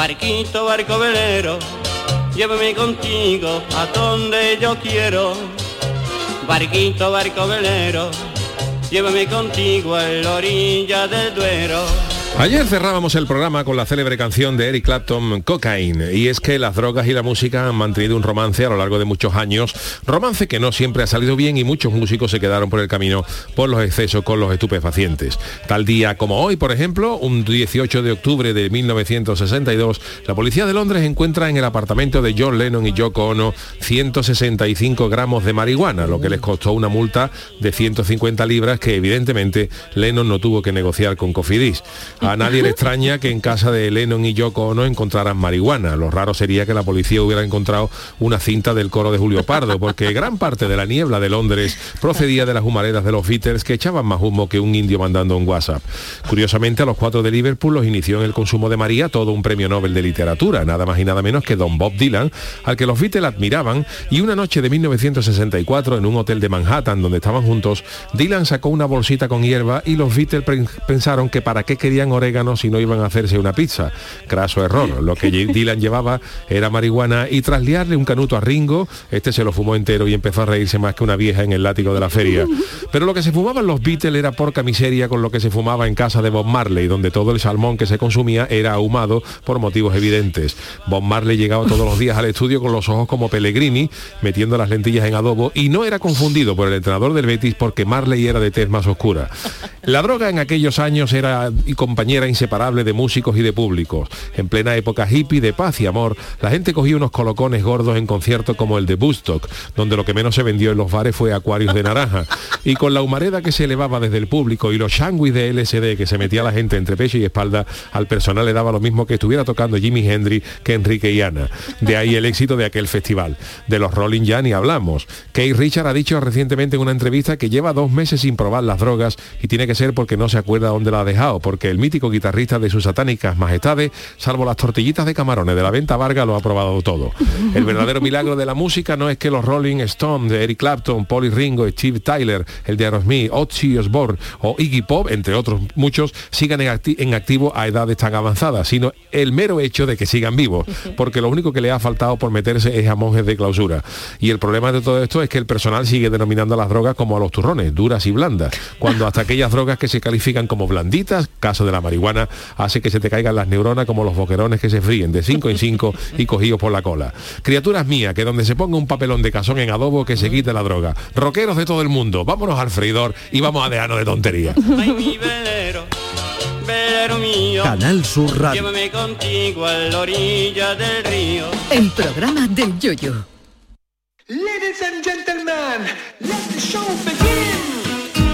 Barquito, barco velero, llévame contigo a donde yo quiero. Barquito, barco velero, llévame contigo a la orilla del Duero. Ayer cerrábamos el programa con la célebre canción de Eric Clapton, Cocaine, y es que las drogas y la música han mantenido un romance a lo largo de muchos años, romance que no siempre ha salido bien y muchos músicos se quedaron por el camino por los excesos con los estupefacientes. Tal día como hoy, por ejemplo, un 18 de octubre de 1962, la policía de Londres encuentra en el apartamento de John Lennon y Yoko Ono 165 gramos de marihuana, lo que les costó una multa de 150 libras que evidentemente Lennon no tuvo que negociar con Cofidis. A nadie le extraña que en casa de Lennon y Yoko Ono encontraran marihuana. Lo raro sería que la policía hubiera encontrado una cinta del coro de Julio Pardo, porque gran parte de la niebla de Londres procedía de las humaredas de los Beatles que echaban más humo que un indio mandando un WhatsApp. Curiosamente, a los cuatro de Liverpool los inició en el consumo de María todo un premio Nobel de literatura, nada más y nada menos que Don Bob Dylan, al que los Beatles admiraban, y una noche de 1964 en un hotel de Manhattan donde estaban juntos, Dylan sacó una bolsita con hierba y los Beatles pensaron que para qué querían orégano si no iban a hacerse una pizza. Craso error. Lo que Dylan llevaba era marihuana y tras liarle un canuto a Ringo, este se lo fumó entero y empezó a reírse más que una vieja en el látigo de la feria. Pero lo que se fumaban los Beatles era porca miseria con lo que se fumaba en casa de Bob Marley, donde todo el salmón que se consumía era ahumado por motivos evidentes. Bob Marley llegaba todos los días al estudio con los ojos como Pellegrini, metiendo las lentillas en adobo y no era confundido por el entrenador del Betis porque Marley era de tez más oscura. La droga en aquellos años era y compañera inseparable de músicos y de públicos. En plena época hippie de paz y amor, la gente cogía unos colocones gordos en conciertos como el de Bustock, donde lo que menos se vendió en los bares fue acuarios de naranja. Y con la humareda que se elevaba desde el público y los shanguis de LSD que se metía la gente entre pecho y espalda, al personal le daba lo mismo que estuviera tocando Jimi Hendrix que Enrique y Ana. De ahí el éxito de aquel festival. De los Rolling ya ni hablamos. Kate Richard ha dicho recientemente en una entrevista que lleva dos meses sin probar las drogas y tiene que ser porque no se acuerda dónde la ha dejado, porque el mítico guitarrista de sus satánicas majestades, salvo las tortillitas de camarones de la venta Varga, lo ha probado todo. El verdadero milagro de la música no es que los Rolling Stones de Eric Clapton, Polly Ringo, Steve Tyler, el de Aerosmith, Ozzy Osbourne o Iggy Pop, entre otros muchos, sigan en, en activo a edades tan avanzadas, sino el mero hecho de que sigan vivos, porque lo único que le ha faltado por meterse es a monjes de clausura. Y el problema de todo esto es que el personal sigue denominando a las drogas como a los turrones, duras y blandas, cuando hasta aquellas drogas que se califican como blanditas, caso de la marihuana, hace que se te caigan las neuronas como los boquerones que se fríen de 5 en 5 y cogidos por la cola. Criaturas mías, que donde se ponga un papelón de casón en adobo que se quite la droga. Roqueros de todo el mundo, vámonos al freidor y vamos a dejarnos de tontería. Canal Sur Radio. Llévame contigo a la orilla del río. El programa del yoyo. Ladies and gentlemen, let the show begin.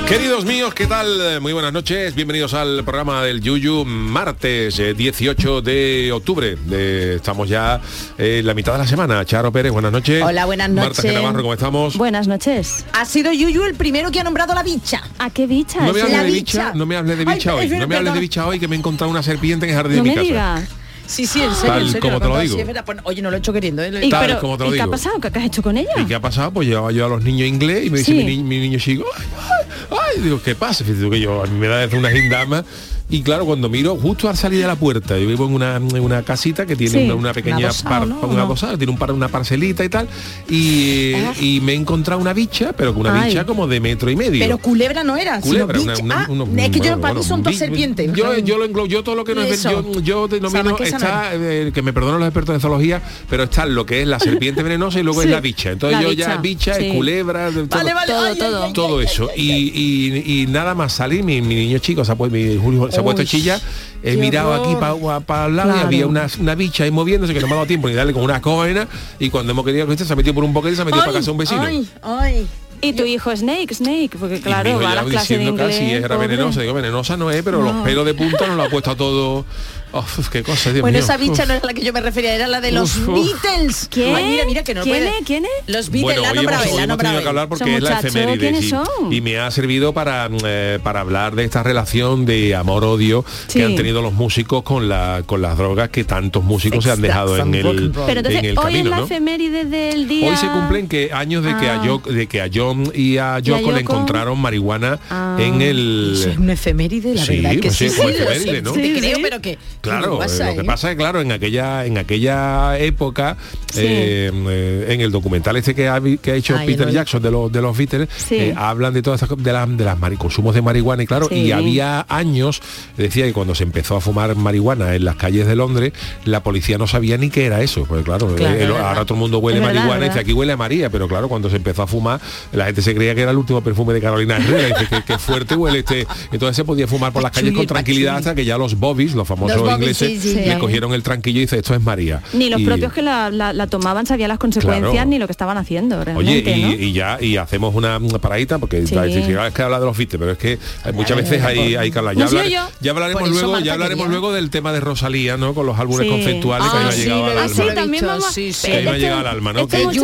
Queridos míos, ¿qué tal? Muy buenas noches, bienvenidos al programa del Yuyu, martes 18 eh, de octubre. estamos ya en la mitad de la semana. Charo Pérez, buenas noches. Hola, buenas noches. Marta Navarro, ¿cómo estamos? Buenas noches. Ha sido Yuyu el primero que ha nombrado la bicha. ¿A qué bicha? No me hables de bicha, no me hables de bicha hoy. no me hables de bicha hoy que me he encontrado una serpiente en el jardín de mi casa. Sí, sí, en serio. Tal como te lo digo. Pues, oye, no lo he hecho queriendo. ¿eh? ¿Y, Tal como te lo ¿y qué ha pasado? ¿Qué, has hecho con ella? ¿Y qué ha pasado? Pues llevaba yo a los niños inglés y me dice mi, niño chico, ay, y digo, ¿qué pasa? Fíjate tú que yo, a mí me da desde una gindama y claro, cuando miro justo al salir de la puerta, yo vivo en una, en una casita que tiene Sí. una, una pequeña Una par- ¿no? una No. tiene un par, una parcelita y tal, y, y me he encontrado una bicha, pero con una Ay. bicha como de metro y medio. Pero culebra no era, Culebra, sino bicha. Ah, es que yo bueno, para mí bueno, son dos serpientes. Yo, yo lo englobo, yo todo lo que no es yo, yo denomino está, eh, que me perdonen los expertos de zoología, pero está lo que es la serpiente venenosa y luego es Sí, la bicha. Entonces la yo ya bicha, bicha, sí. es culebra, todo, Vale, vale, Todo, ay, ay, todo. ay, todo ay, eso. Y, y- y nada más salir, mi, mi niño chico se ha, pu- mi Julio se ha puesto chilla, he qué mirado aquí para el lado y había una, una bicha ahí moviéndose que no me ha dado tiempo ni darle con una coena y cuando hemos querido que se ha metido por un boquete y se ha metido ay, para casa un vecino. Ay, ay. Y tu hijo Snake, Snake, porque claro, va a ya las clases de diciendo inglés. casi era venenosa. Digo, venenosa no es, pero los pelos de punta nos lo ha puesto a todo. Uf, qué cosa, Dios Bueno, mío. esa bicha Uf. no era la que yo me refería, era la de los Uf, uf. Beatles. ¿Quién? Ay, mira, mira, que no ¿Quién puede. es? ¿Quién es? Los Beatles, Bueno, la hoy hemos, hoy la hemos tenido que hablar porque es la efeméride ¿quiénes sí. son? y me ha servido para, eh, para hablar de esta relación de amor-odio Sí. que han tenido los músicos con, la, con las drogas que tantos músicos se han dejado drugs en el. Pero entonces, en el hoy camino, es la ¿no? efeméride del día. Hoy se cumplen que años de que, a Ah. Yo- de que a John y a Yoko le Yoko. encontraron marihuana Ah. en el... Eso es una efeméride, la Sí, verdad es que pues sí, sí, sí, ¿no? te Sí, creo, sí. pero que Claro, ¿qué pasa, lo que pasa es claro, en aquella en aquella época, Sí. eh, en el documental este que ha, que ha hecho Ay, Peter. Jackson de los de los Beatles, Sí. eh, hablan de todas estas de, las de las consumos de marihuana y claro, Sí. y había años, decía que cuando se empezó a fumar marihuana en las calles de Londres, la policía no sabía ni qué era eso, pues claro, Claro, eh, ahora todo el mundo huele verdad, marihuana y dice aquí huele a María, pero claro, cuando se empezó a fumar, la gente se creía que era el último perfume de Carolina Herrera, y dice que, que fuerte huele este, entonces se podía fumar por las calles con tranquilidad hasta que ya los bobbies, los famosos Los ingleses, sí, sí, le sí. cogieron el tranquillo y dice esto es María. Ni los Y- propios que la, la- la tomaban sabían las consecuencias Claro. ni lo que estaban haciendo Oye, y, ¿no? y ya y hacemos una, una paradita porque a "Ah, es que habla de los fites, pero es que hay- muchas veces hay, hay que hablar. Ya, hablar- hablaremos luego, Marta ya hablaremos quería. luego del tema de Rosalía, ¿no? Con los álbumes Sí. conceptuales que Ah, me ha sí, llegado lo al he Ah, también vamos. estos- llegado al alma, ¿no? estos muchachos,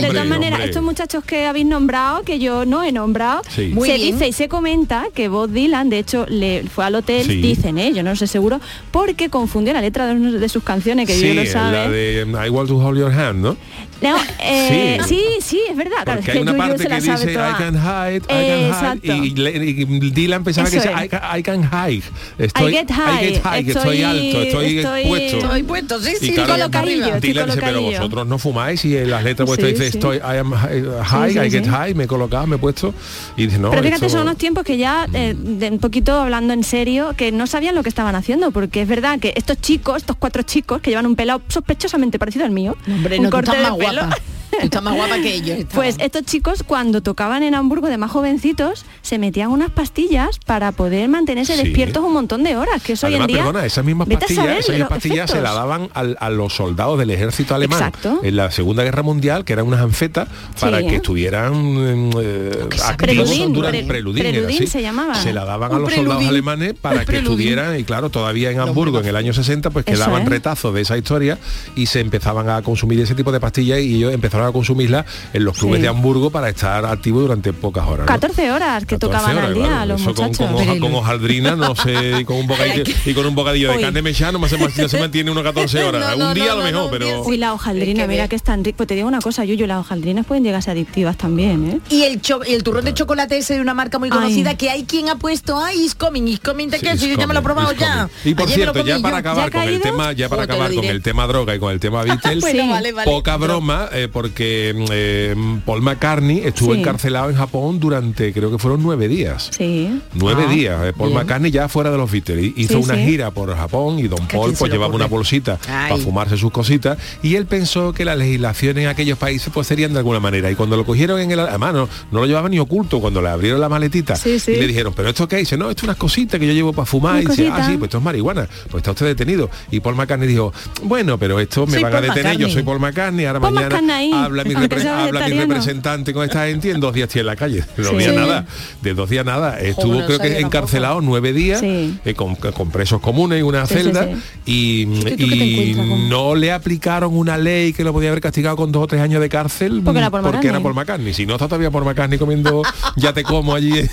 de todas maneras, estos muchachos que habéis nombrado, que yo no he nombrado, se dice y se comenta que Bob Dylan, de hecho, le fue al hotel, Sí. dicen, ¿eh? yo no sé seguro, porque confundió la letra de, sus canciones, que sí, yo lo sabe. la de I want to hold your hand, ¿no? No, eh, Sí. sí. sí, es verdad. claro, Porque es hay una Yuyu parte que dice I can hide, I can hide y, y Dylan pensaba que Eso decía es. I can, I can hide. Estoy, I get high, I get high, que estoy, estoy- alto, estoy, estoy- puesto. Estoy puesto, sí, Y sí, claro, arriba. estoy Dylan dice, pero colocadillo". vosotros no fumáis y en las letras vuestras Sí, dice sí. estoy I am high, Sí, sí, I get sí. high, me he colocado, me he puesto y dice no. Pero fíjate, esto- son unos tiempos que ya, eh, de un poquito hablando en serio, que no sabían lo que estaban haciendo, porque es verdad que estos chicos, estos cuatro chicos, que llevan un pelo sospechosamente parecido al mío, Hombre, un no, corte de pelo, estás más guapa que ellos. Pues estos chicos cuando tocaban en Hamburgo de más jovencitos se metían unas pastillas para poder mantenerse Sí. despiertos un montón de horas, que eso Además, hoy en día... perdona, esas mismas pastillas, saber esas pastillas se efectos. la daban al- a los soldados del ejército alemán Exacto. en la Segunda Guerra Mundial, que eran unas anfetas para Sí. que estuvieran eh, que sea activos Preludín, durante pre- preludín, era preludín así. se llamaba. Se la daban a los soldados alemanes para Un que preludín. estuvieran, y claro, todavía en Hamburgo en el año 60, pues Eso quedaban es. retazos de esa historia y se empezaban a consumir ese tipo de pastillas y ellos empezaron a consumirlas en los clubes Sí. de Hamburgo para estar activos durante pocas horas. ¿no? 14 horas que 14 tocaban horas, al día claro. los Eso con- muchachos. Con, hoja- con hojaldrina, no sé, y con un bocadillo, y con un bocadillo de carne mechada no, se, no se mantiene uno 14 horas. No, no, un día no, a lo mejor, pero... Uy, la hojaldrina, que mira que es tan rico. Pues te digo una cosa, Yuyu, las hojaldrinas pueden llegar a ser adictivas también, ¿eh? Y el, cho- y el turrón de chocolate ese de una marca muy conocida Ay. que hay quien ha puesto, ay, is coming, is coming de Sí, queso, it's yo ya me lo he probado ya. Y por cierto, ya para acabar ¿Ya ha con el tema, ya para acabar con el tema droga y con el tema Beatles, poca broma, eh, porque eh, Paul McCartney estuvo Sí. encarcelado en Japón durante, creo que fueron nueve días. Sí. Nueve Ah, días, eh, Paul bien. McCartney ya fuera de los Beatles. Hizo Sí, una sí. gira por Japón y Don ¿A Paul pues le llevaba una bolsita Ay. para fumarse sus cositas y él pensó que la legislación en aquellos países pues serían de alguna manera. Y cuando lo cogieron en el además no, no lo llevaba ni oculto, cuando le abrieron la maletita y le dijeron, pero esto qué dice, no, esto es unas cositas que yo llevo para fumar y dice, ah sí, pues esto es marihuana, pues está usted detenido. Y Paul McCartney dijo, bueno, pero esto me Soy van a detener, yo soy Paul McCartney, ahora Paul mañana McCartney, habla mi, repre- habla representante con esta gente y en dos días estoy en la calle. No Sí. había nada, de dos días nada. Estuvo creo que tampoco. encarcelado nueve días Sí. eh, con, con presos comunes y una Sí, celda sí. y, ¿tú qué te y encuentras con- no le aplicaron una ley que lo podía haber castigado con dos o tres años de cárcel Porque era Paul porque era McCartney. Si no está todavía Paul McCartney comiendo ya te como allí en,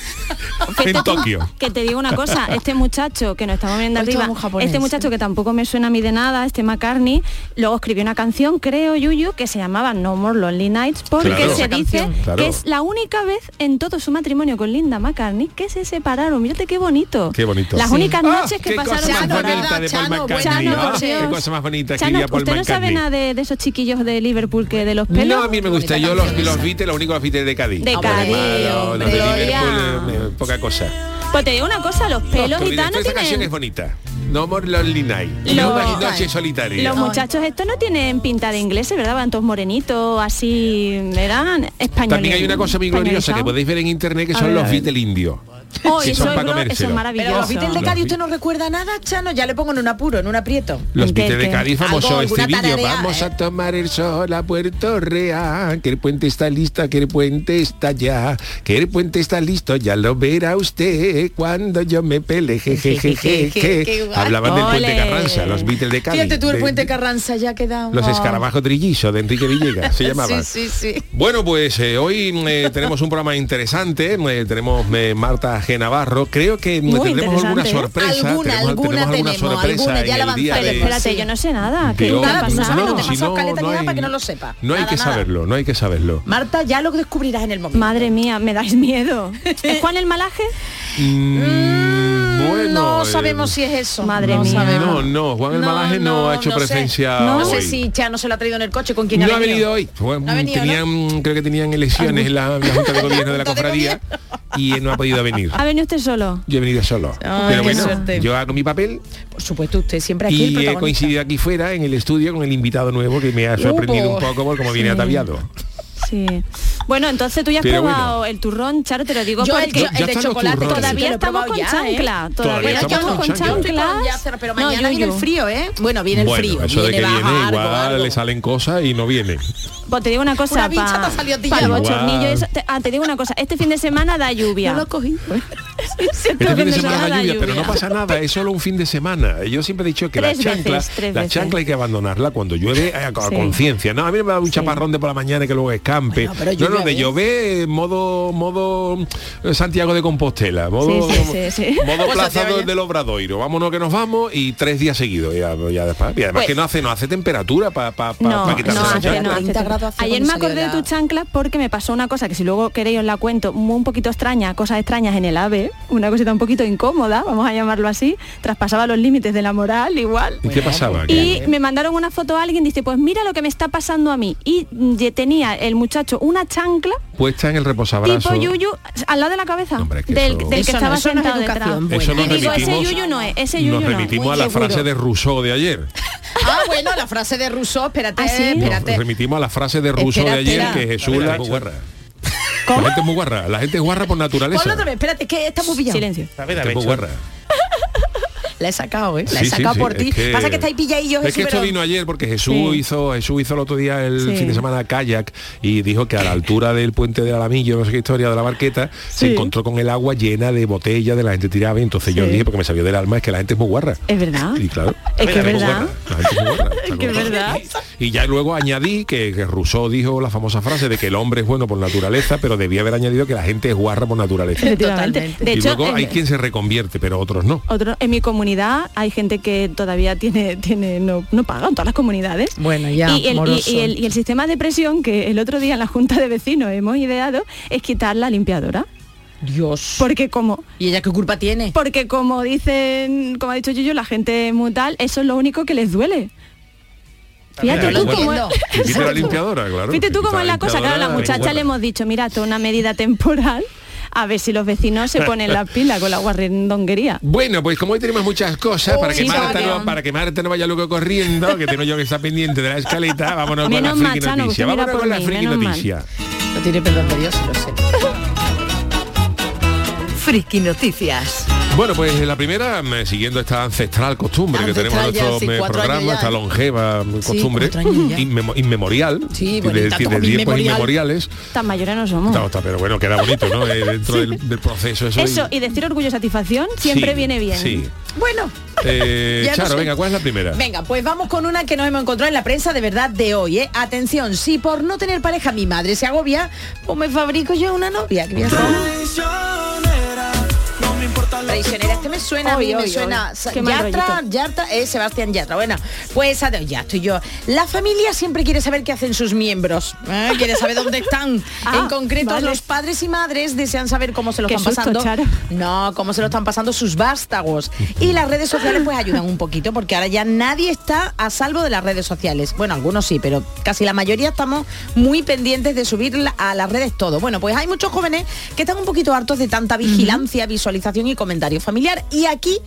en Tokio. Que te digo una cosa, este muchacho que nos estamos viendo arriba, es un japonés, este muchacho que tampoco me suena a mí de nada, este McCartney, luego escribió una canción, creo, Yuyu, que se llamaba No More Lonely Nights porque Claro. se dice. Claro. que es la única vez en todo su matrimonio con Linda McCartney que se separaron. Mírate qué bonito. Qué bonito. Las Sí. únicas Ah, noches que pasaron Chano, ¿verdad? de Paul Chano, McCartney. Chano, Ah, por qué Dios. cosa más bonita Chano, escribía Paul ¿usted no sabe nada de, de esos chiquillos de Liverpool que de los pelos? No, a mí me gusta. Yo los, los único los de Cádiz. De Cádiz, los- de hombre. Liverpool, eh, poca cosa. Pues te digo una cosa, los pelos No, gitanos esta canción es bonita. No More Lonely Night. Los- No noche solitaria. Los muchachos estos no tienen pinta de ingleses, ¿verdad? Van todos morenitos, así, eran españoles. También hay una cosa muy gloriosa que podéis ver en internet que son ver, los. Beatles indios. Oh, que eso, son es para bro- eso es maravilloso. Pero los Beatles de Cádiz, ¿usted no recuerda nada, Chano? Ya le pongo en un apuro, en un aprieto. Los ¿Qué, Beatles de? Cádiz, famoso estribillo. tarareada, Vamos ¿eh? a tomar el sol a Puerto Real. Que el puente está listo, que el puente está ya. Que el puente está listo, ya lo verá usted cuando yo me pele. Je, je, je, je, je. Qué guay. Hablaban del puente. Carranza, los Beatles de Cádiz. Fíjate tú, el puente Carranza ya ha quedado. Los Oh. escarabajos trillizos de Enrique Villegas, se llamaba. Sí, sí, sí. Bueno, pues eh, hoy eh, tenemos un programa interesante. eh, tenemos eh, Marta G. Navarro. Creo que Muy tendremos alguna ¿eh? sorpresa. Alguna, tenemos, alguna tenemos alguna tenemos, sorpresa alguna, ya en la el día de... Espérate, Sí. yo no sé nada. ¿Qué Nada, no no te si no ni nada hay- para que no lo sepa. No hay Nada, que nada. saberlo, no hay que saberlo. Marta, ya lo descubrirás en el momento. Madre mía, me dais miedo. ¿Es Juan el malaje? Mm, bueno, no eh, sabemos si es eso. Madre no mía. sabemos. No, no, Juan el Malaje no, ha hecho sé. presencia No, hoy. sé si Chano se lo ha traído en el coche con quien no ha ha venido hoy. Bueno, No ha venido, tenían, creo que tenían elecciones en la, la Junta de Gobierno de la Cofradía y no ha podido venir. ¿Ha venido usted solo? Yo he venido solo. Ay, Pero bueno, suerte. yo hago mi papel Por supuesto, usted siempre aquí el y he coincidido aquí fuera en el estudio con el invitado nuevo que me ha sorprendido Uh, un poco por cómo viene sí. ataviado. Sí. Bueno, entonces tú ya has Pero probado bueno. el turrón, Charo, te lo digo Yo el, porque yo- el de chocolate turrones. todavía estamos con ya, ¿eh? chancla. Todavía Todavía estamos con chanclas. pero- mañana viene el frío, ¿eh? Bueno, viene el frío. eso de que baja viene, igual algo. le salen cosas y no viene. Pues te digo una cosa, bochornillo eso- ah, te digo una cosa, este fin de semana da lluvia. No lo cogido. ¿eh? Este Este fin de semana da lluvia, pero no pasa nada, es solo un fin de semana. Yo siempre he dicho que la chancla, la chancla hay que abandonarla cuando llueve eh, a, conciencia. No, a mí me da un chaparrón de por la mañana que luego escampe. No, no, de llover modo modo eh, Santiago de Compostela, modo, Sí, sí, sí, sí. modo Pues plaza del- del Obradoiro. Vámonos que nos vamos y tres días seguidos ya, ya después. Y además Pues- que no hace no hace temperatura para pa, pa- No, pa quitarse no la hace, chancla. no hace. 30 grados hace Ayer me acordé de la- tu chancla porque me pasó una cosa que si luego queréis os la cuento, muy un poquito extraña, cosas extrañas en el AVE, una cosita un poquito incómoda, vamos a llamarlo así, traspasaba los límites de la moral igual. ¿Y qué pasaba? Y me mandaron una foto a alguien, dice, pues mira lo que me está pasando a mí. Y mm, tenía el muchacho una chancla Puesta en el tipo yuyu al lado de la cabeza Hombre, es que del, eso- del que Eso no, estaba no es sentado detrás. buena. Eso Y digo, ese yuyu no es, ese yuyu nos no. remitimos a la seguro. frase de Rousseau de ayer. Ah, bueno, la frase de Rousseau, espérate, ¿Ah, sí? Nos espérate. remitimos a la frase de Rousseau Espera, de ayer espera. que Jesús la, gente es muy guarra, la gente es guarra por naturaleza. Ponlo otra vez, espérate, que está muy pillado. Silencio. La gente es muy guarra. La he sacado, ¿eh? La he sí, sacado sí, por ti. que- Pasa que estáis pilladillos, Es que esto pero- vino ayer porque Jesús Sí. hizo Jesús hizo el otro día el Sí. fin de semana kayak y dijo que a la altura del puente del Alamillo, no sé qué historia de la barqueta, se encontró con el agua llena de botellas de la gente tiraba y entonces yo dije porque me salió del alma es que la gente es muy guarra. Es verdad. Y claro. Es que es la gente muy verdad. guarra, la gente es muy guarra, Es que es verdad. Y ya luego añadí que, que Rousseau dijo la famosa frase de que el hombre es bueno por naturaleza, pero debía haber añadido que la gente es guarra por naturaleza. Totalmente. De y hecho, luego hay en- quien se reconvierte, pero otros no. Otro, en mi comunidad hay gente que todavía tiene, tiene no, no pagan todas las comunidades. Bueno, ya, Y el, y- el- y el sistema de presión que el otro día en la Junta de Vecinos hemos ideado es quitar la limpiadora. Dios. Porque como, ¿Y ella qué culpa tiene? porque como dicen, como ha dicho Yuyu, la gente es muy tal, eso es lo único que les duele. Fíjate tú cómo. Fíjate tú cómo es la cosa, claro, a la muchacha bueno. le hemos dicho, mira, esto es una medida temporal, a ver si los vecinos se ponen la pila con la guarrendonguería. Bueno, pues como hoy tenemos muchas cosas, para, que sí, Marta no, para que Marta no vaya luego corriendo, que tengo yo que estar pendiente de la escaleta, vámonos con la Menos mal, friki Chano, noticia. Vámonos con la mí, friki menos mal. noticia. No tiene perdón de Dios, lo sé. Friki Noticias. Bueno, pues la primera, mm, siguiendo esta ancestral costumbre que tenemos en nuestro sí, programa, esta longeva mm, Sí, costumbre, inmemo- inmemorial, Sí, de, bonita, de como tiempos inmemorial. inmemoriales. Tan mayores no somos. Está, pero bueno, queda bonito, ¿no? Eh, dentro del, del proceso eso. Eso, y decir orgullo y satisfacción siempre Sí, viene bien. Sí. Bueno. Eh, no Charo, sé. venga, ¿cuál es la primera? Venga, pues vamos con una que nos hemos encontrado en la prensa de verdad de hoy, ¿eh? Atención, si por no tener pareja mi madre se agobia, pues me fabrico yo una novia. que voy a Traicionera Este me suena, a Oy, mí me suena. Yatra. Yatra, es Sebastián Yatra. Bueno, pues adiós, ya estoy yo. La familia siempre quiere saber qué hacen sus miembros. ¿eh? Quiere saber dónde están. Ah, en concreto, vale. los padres y madres desean saber cómo se lo Qué están susto, pasando. Charo. No, cómo se lo están pasando sus vástagos. Y las redes sociales pues ayudan un poquito, porque ahora ya nadie está a salvo de las redes sociales. Bueno, algunos sí, pero casi la mayoría estamos muy pendientes de subir a las redes todo. Bueno, pues hay muchos jóvenes que están un poquito hartos de tanta vigilancia, visualización y comentario Y aquí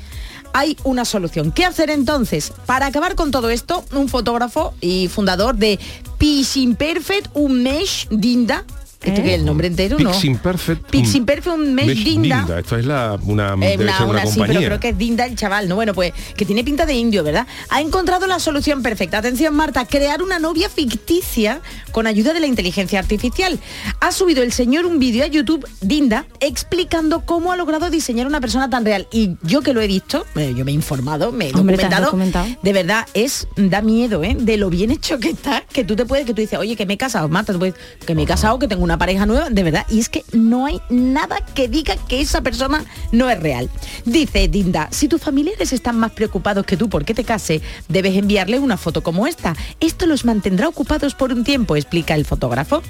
hay una solución. ¿Qué hacer entonces? Para acabar con todo esto, un fotógrafo y fundador de Piximperfect Umesh Dinda. ¿Esto ¿Eh? qué es el nombre entero? no. Piximperfect Piximperfect Umesh Mesh Dinda. Esto es la, una, Eh, debe una- ser una, una sí, pero creo que es Dinda el chaval, ¿no? Bueno, pues que tiene pinta de indio, ¿verdad? Ha encontrado la solución perfecta. Atención, Marta, crear una novia ficticia con ayuda de la inteligencia artificial. Ha subido el señor un vídeo a YouTube, Dinda, explicando cómo ha logrado diseñar una persona tan real. Y yo que lo he visto, eh, yo me he informado, me he Hombre, documentado, documentado. de verdad es da miedo ¿eh? de lo bien hecho que está que tú te puedes que tú dices oye que me he casado Marta tú puedes, que me he casado que tengo una pareja nueva de verdad y es que no hay nada que diga que esa persona no es real. Dice Dinda si tus familiares están más preocupados que tú porque te case debes enviarle una foto como esta. Esto los mantendrá ocupados por un tiempo explica el fotógrafo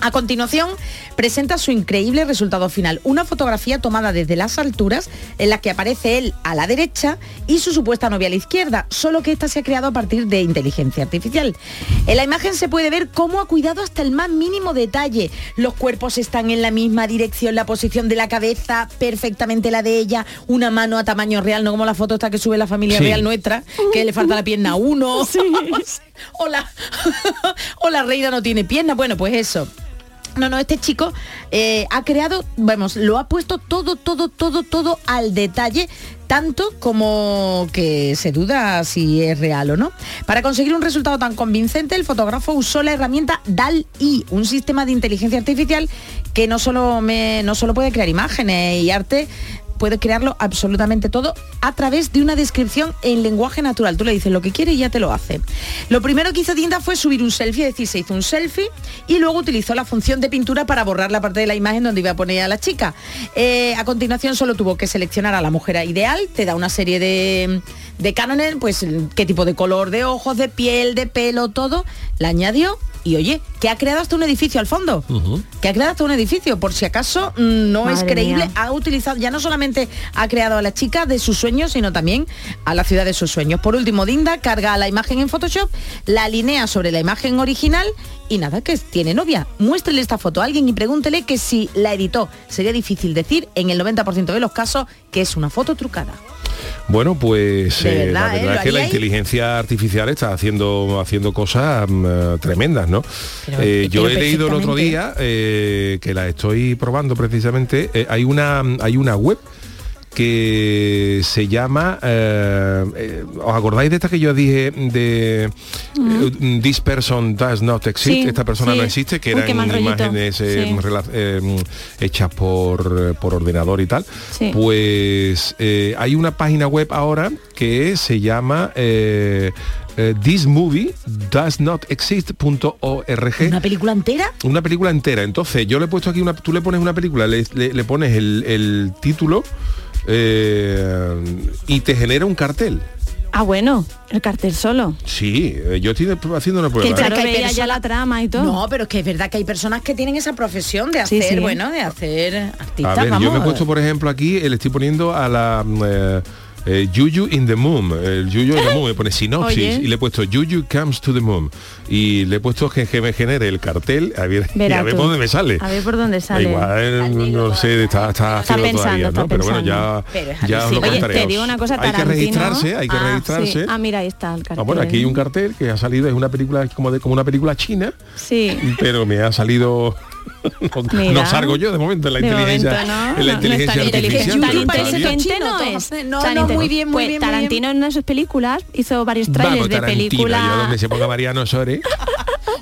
a continuación, presenta su increíble resultado final, una fotografía tomada desde las alturas en la que aparece él a la derecha y su supuesta novia a la izquierda, solo que esta se ha creado a partir de inteligencia artificial. En la imagen se puede ver cómo ha cuidado hasta el más mínimo detalle. Los cuerpos están en la misma dirección, la posición de la cabeza perfectamente la de ella, una mano a tamaño real, no como la foto esta que sube la familia Sí. real nuestra, que le falta la pierna a uno. o, la, o la reina no tiene pierna. Bueno, pues eso. No, no, este chico eh, ha creado, vamos, lo ha puesto todo, todo, todo, todo al detalle, tanto como que se duda si es real o no. Para conseguir un resultado tan convincente, el fotógrafo usó la herramienta DAL-I, un sistema de inteligencia artificial que no solo, no solo puede crear imágenes y arte, puede crearlo absolutamente todo a través de una descripción en lenguaje natural. Tú le dices lo que quiere y ya te lo hace. Lo primero que hizo Dinda fue subir un selfie, es decir, se hizo un selfie y luego utilizó la función de pintura para borrar la parte de la imagen donde iba a poner a la chica. Eh, a continuación solo tuvo que seleccionar a la mujer ideal, te da una serie de, de cánones, pues qué tipo de color de ojos, de piel, de pelo, todo, la añadió y oye, que ha creado hasta un edificio al fondo. Que ha creado hasta un edificio. Por si acaso mm, no es creíble, mía. ha utilizado, ya no solamente ha creado a la chica de sus sueños, sino también a la ciudad de sus sueños. Por último, Dinda carga la imagen en Photoshop, la alinea sobre la imagen original y nada, que tiene novia. Muéstrele esta foto a alguien y pregúntele que si la editó. Sería difícil decir en el 90% de los casos que es una foto trucada. Bueno, pues eh, verdad, la ¿eh? verdad ¿Lo es que la inteligencia artificial está haciendo haciendo cosas mm, eh, tremendas, ¿no? Pero- Eh, yo he leído el otro día eh, que la estoy probando precisamente. eh, hay una hay una web que se llama eh, eh, ¿os acordáis de esta que yo dije de eh, this person does not exist Sí, esta persona sí. no existe que Uy, eran imágenes eh, Sí. eh, hechas por, por ordenador y tal Sí. pues eh, hay una página web ahora que se llama eh, eh, this movie does not exist.org ¿Una película entera? una película entera. Entonces, yo le he puesto aquí una. Tú le pones una película, le, le- le pones el, el título eh, y te genera un cartel. Ah, bueno, el cartel solo. Sí, eh, yo estoy haciendo una Que prueba. Pero Claro, que hay ya la trama y todo. No, pero es que es verdad que hay personas que tienen esa profesión de hacer, sí. bueno, de hacer A artistas, ver, vamos. yo me he puesto, por ejemplo, aquí, eh, le estoy poniendo a la... mm, eh, eh, Yuyu in the Moon, el Yuyu in the Moon, me pone sinopsis Oye. y le he puesto Yuyu comes to the moon y le he puesto que, que me genere el cartel, a ver, y a ver por dónde me sale. A ver por dónde sale. Igual, eh, no sé, está, está, haciendo pensando, todavía, está ¿no? Pero bueno, ya, Pero ya os lo. Oye, contaré. te digo una cosa, Hay que Tarantino. registrarse, hay que Ah, registrarse. sí. Ah, mira, ahí está el cartel. Ah, bueno, aquí hay un cartel que ha salido, es una película como de como una película china, Sí. pero me ha salido no, salgo yo de momento en la De inteligencia momento, ¿no? en la No, no es inteligencia tan inteligente. artificial. Tan pero todavía- inteligente no es. no, muy bien, muy Pues bien, muy Tarantino en una de sus películas hizo varios trailers Vamos, de películas. yo donde se ponga Mariano Sore.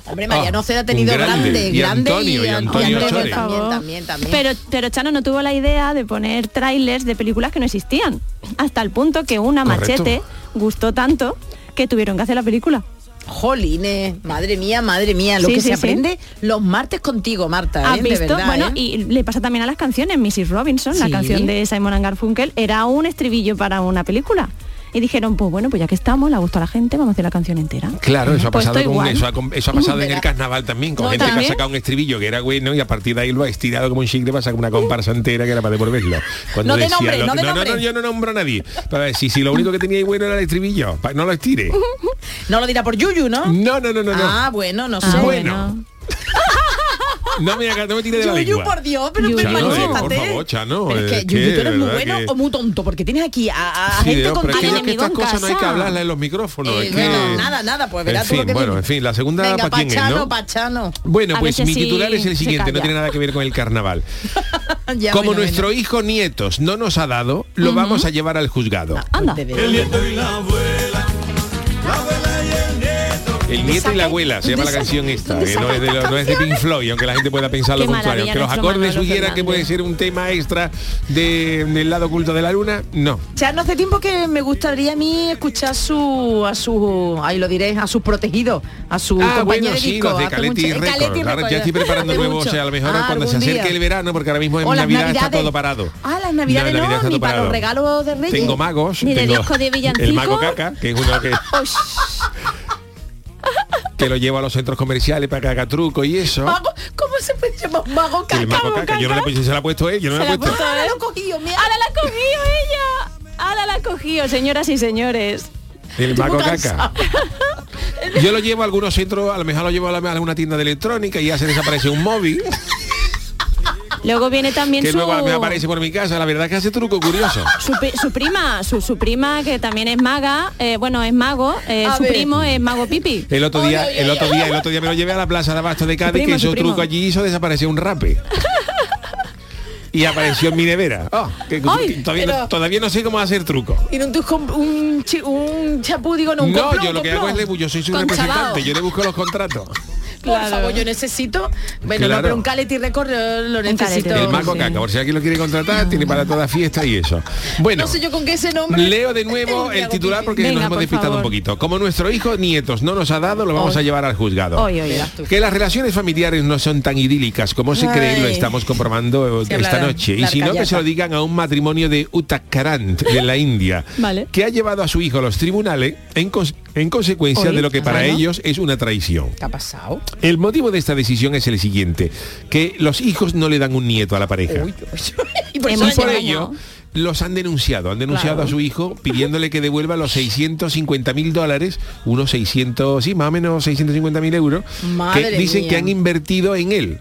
Hombre, Mariano Ah, Ceda ha tenido grande. grande, Y grande Antonio, y Antonio Antonio Chore. también, también, también. Pero, pero Chano no tuvo la idea de poner trailers de películas que no existían. Hasta el punto que una Correcto. machete gustó tanto que tuvieron que hacer la película. Jolines, madre mía, madre mía, lo Sí, que sí, se sí. aprende los martes contigo, Marta, ¿Has ¿eh? de verdad. bueno, ¿eh? y le pasa también a las canciones. Mrs. Robinson, la canción de Simon and Garfunkel, era un estribillo para una película. Y dijeron, pues bueno, pues ya que estamos, le gustó a la gente, vamos a hacer la canción entera. Claro, eso ha Pues pasado, esto con, igual. eso, ha, con- eso ha pasado en el carnaval también, con No, gente que ha sacado un estribillo que era bueno y a partir de ahí lo ha estirado como un chicle para sacar una comparsa entera que era para devolverlo. No de nombre, lo- no de no, no, yo no nombro a nadie. Para ver, si, si lo único que tenía ahí bueno era el estribillo, no lo estire. No lo dirá por Yuyu, ¿no? No, no, no, no, no. Ah, bueno, no sé. Ah, Bueno. No me, haga- no me tire de la Yuyu, por Dios, pero Yuyu. Chano, manifiéstate. eh, por favor, Chano, Pero es es que Yuyu, tú eres muy bueno que- o muy tonto, porque tienes aquí a, a Sí, gente Dios, con pero es que, estas cosas no hay que hablarlas en los micrófonos. Eh, es que- bueno, nada, nada, pues verás en tú lo que bueno, en fin, la segunda Venga, para quién es, Pachano, ¿no? Pachano. Bueno, A pues mi sí titular es el siguiente, no tiene nada que ver con el carnaval. Ya, Como bueno, nuestro bueno. hijo nietos no nos ha dado, lo vamos a llevar al juzgado. Anda. De verdad. El nieto y la abuela, se llama la canción esta, que no es, de, lo- no es de Pink Floyd, aunque la gente pueda pensar lo Qué contrario. Aunque los acordes sugieran que puede ser un tema extra de- del lado oculto de la luna, no. Ya no hace tiempo que me gustaría a mí escuchar su, a su, ahí lo diré, a sus protegidos, a su Ah, compañía bueno, de sí, disco. los de hace Caletti mucho- eh, Records, ya estoy preparando nuevos, o sea, a lo mejor Ah, cuando se acerque día. el verano, porque ahora mismo en Navidad está Navidades. todo parado. Ah, las Navidades no, está ni para los regalos de Reyes. Tengo magos, Ni de disco de el villancico. mago caca, que es uno que, lo llevo a los centros comerciales para que haga truco y eso. Mago, ¿Cómo se puede llamar mago caca? el mago caca, yo no le he puesto, se la ha puesto él, yo no Se le he la ha puesto. Ahora lo he cogido, mira. ¡Ahora la ha cogido ella! ¡Ahora la ha cogido, señoras y señores! El mago caca. Yo lo llevo a algunos centros, a lo mejor lo llevo a la- a alguna tienda de electrónica y ya se desaparece un móvil, Luego viene también que su... luego me aparece por mi casa. La verdad es que hace truco curioso. Su, su prima, su, su prima que también es maga, eh, bueno, es mago, eh, su ver. primo es mago pipi. El otro día, el otro día, el otro día me lo llevé a la plaza de abasto de Cádiz, primo, que su hizo truco allí hizo desapareció un rape. y apareció en mi nevera. Oh, que- que Ay, todavía, no, pero- todavía no sé cómo hacer truco. Y no, un, un chapú, digo, no, un No, yo lo un que hago es le- yo soy su representante, yo le busco los contratos. Por Claro. favor, yo necesito. Bueno, Claro. no, pero un Caletti Record lo necesito. El mago sí. caca, por si alguien lo quiere contratar, tiene para toda fiesta y eso. Bueno. No sé yo con qué ese nombre. Leo de nuevo el titular porque Venga, nos hemos por despistado un poquito. Como nuestro hijo nietos no nos ha dado, lo vamos Hoy. a llevar al juzgado. Hoy, hoy. Que las relaciones familiares no son tan idílicas como se cree, lo estamos comprobando eh, esta noche. Y si no, que se lo digan a un matrimonio de Uttarakhand, de la India, Vale. que ha llevado a su hijo a los tribunales en, en consecuencia Hoy, de lo que para ellos es una traición. ¿Qué ha pasado? El motivo de esta decisión es el siguiente, que los hijos no le dan un nieto a la pareja. Uy, y por eso ello, los han denunciado. Han denunciado Claro. a su hijo pidiéndole que devuelva los 650 mil dólares, unos 600, sí, más o menos 650 mil euros, Madre que dicen mía. que han invertido en él.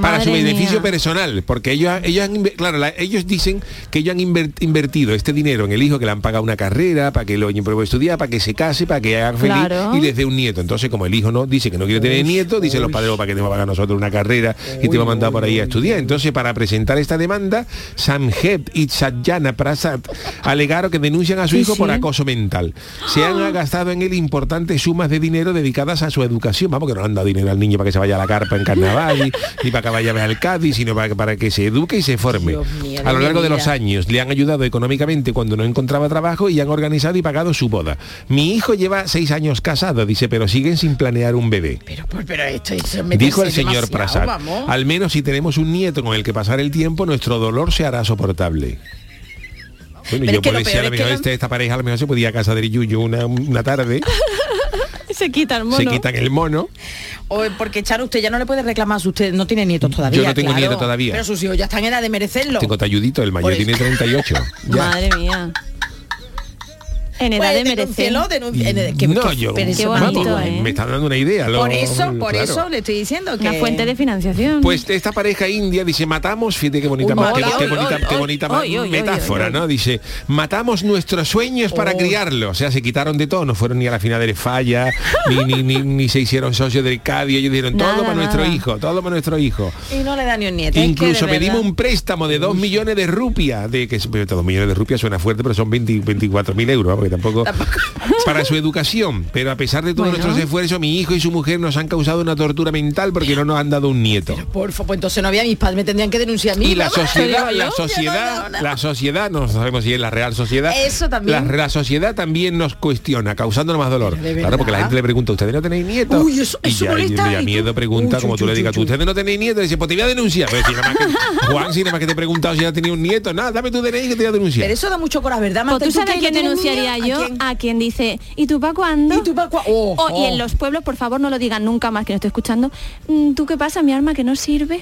Para su beneficio mía. personal, porque ellos, ellos han, claro, la- ellos dicen que ellos han inver- invertido este dinero en el hijo, que le han pagado una carrera, para que lo pruebe a estudiar, para que se case, para que haga feliz Claro. y les dé un nieto. Entonces, como el hijo no dice que no quiere tener nieto, dicen los padres, "Oh, para que te va a pagar nosotros una carrera y te va a mandar por ahí a estudiar. Entonces, para presentar esta demanda, Samhed y Satyana Prasad alegaron que denuncian a su Sí, hijo por acoso mental. Se han gastado en él importantes sumas de dinero dedicadas a su educación. Vamos, que no han dado dinero al niño para que se vaya a la carpa en carnaval, ni para que vaya a ver al Cádiz, sino para, para que se eduque y se forme. Mío, a lo de largo de los años le han ayudado económicamente cuando no encontraba trabajo y han organizado y pagado su boda. Mi hijo lleva seis años casado, dice, pero siguen sin planear un bebé. Pero, pero, pero esto, esto es meterse Dijo el señor Prasad, vamos. al menos si tenemos un nieto con el que pasar el tiempo, nuestro dolor se hará soportable. Bueno, Pero yo es que decir, a lo que mejor este- esta pareja a lo mejor se podía casar del Yuyu una, una tarde, Se quita el mono. se quitan el mono. O porque Charo, usted ya no le puede reclamar, usted no tiene nietos todavía. Yo no tengo claro. nieto todavía. Pero sus hijos ya están en edad de merecerlo. Tengo talludito, el mayor tiene 38. Ya. Madre mía. En edad Pues de merecer. no, yo vamos, bonito, ¿eh? me está dando una idea. lo- Por eso, por claro. eso le estoy diciendo que Una fuente de financiación. Pues esta pareja india dice, matamos, fíjate qué bonita, Uy, qué, bonita, qué metáfora. ¿no? Dice, matamos nuestros sueños para Oh. criarlos. O sea, se quitaron de todo, no fueron ni a la final de falla, ni, ni, ni, ni se hicieron socios del Cádiz, ellos dijeron, todo Nada, para nuestro nada. hijo, todo para nuestro hijo. y no le da ni un nieto. Incluso pedimos verdad- un préstamo de 2 millones de rupias, de que pero dos millones de rupias suena fuerte, pero son 20 24 mil euros, tampoco, para su educación. Pero a pesar de todos Bueno. nuestros esfuerzos, mi hijo y su mujer nos han causado una tortura mental porque no nos han dado un nieto. Por favor, pues entonces no había mis padres, me tendrían que denunciar a mí. Y la sociedad, la sociedad, yo no- no- la sociedad, no sabemos si es la Real Sociedad. Eso también. La, la sociedad también nos cuestiona, causándonos más dolor. ¿De Claro, porque la gente le pregunta, ¿ustedes no tenéis nietos? Uy, eso- y eso ya, y molesta, ya y miedo tú- pregunta, Uy, como uy, tú le digas, uy. ¿ustedes no tenéis nietos? Dice, pues te voy a denunciar. Pero si nada más que, Juan, si nada más que te he preguntado si ya tenía un nieto, nada, dame tu DNI que te voy a denunciar. Pero eso da mucho coraje, ¿verdad, Pues tú ¿Y sabes a quién denunciaría yo, a quien dice, ¿y tú para cuándo? ¿Y tú cua- Oh, O- y oh. en los pueblos, por favor, no lo digan nunca más que no estoy escuchando. "Mm, ¿Tú qué pasa, mi arma que no sirve?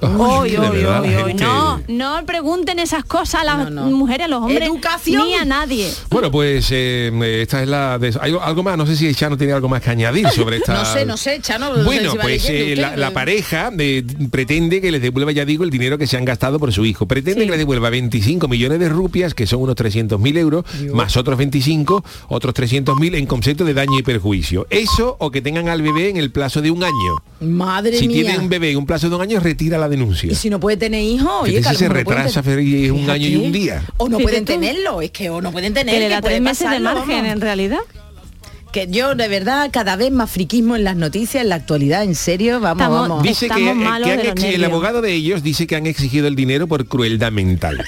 Uy, la uy, gente- No, no pregunten esas cosas a las No, no. mujeres, a los hombres, Educación. ni a nadie. Bueno, pues eh, esta es la... de- ¿Hay algo más? No sé si Chano tiene algo más que añadir sobre esta... No sé, no sé, Chano. no sé Bueno, si pues eh, la, la pareja eh, pretende que les devuelva, ya digo, el dinero que se han gastado por su hijo. Pretende Sí. que les devuelva 25 millones de rupias, que son unos 300.000 euros, más otros 25, otros 300.000 en concepto de daño y perjuicio. Eso o que tengan al bebé en el plazo de un año. Madre si mía. tiene un bebé en un plazo de un año, retira la denuncia. Y si no puede tener hijos, oye, que se retrasa, un año y un día. O no Fíjate pueden tú. tenerlo, es que o no pueden Que tener le que da tres meses de margen, vamos. en realidad. Que yo, de verdad, cada vez más friquismo en las noticias, en la actualidad, en serio, vamos, Estamos- vamos. Dice que, Estamos eh, malos que han de los ex- el abogado de ellos dice que han exigido el dinero por crueldad mental.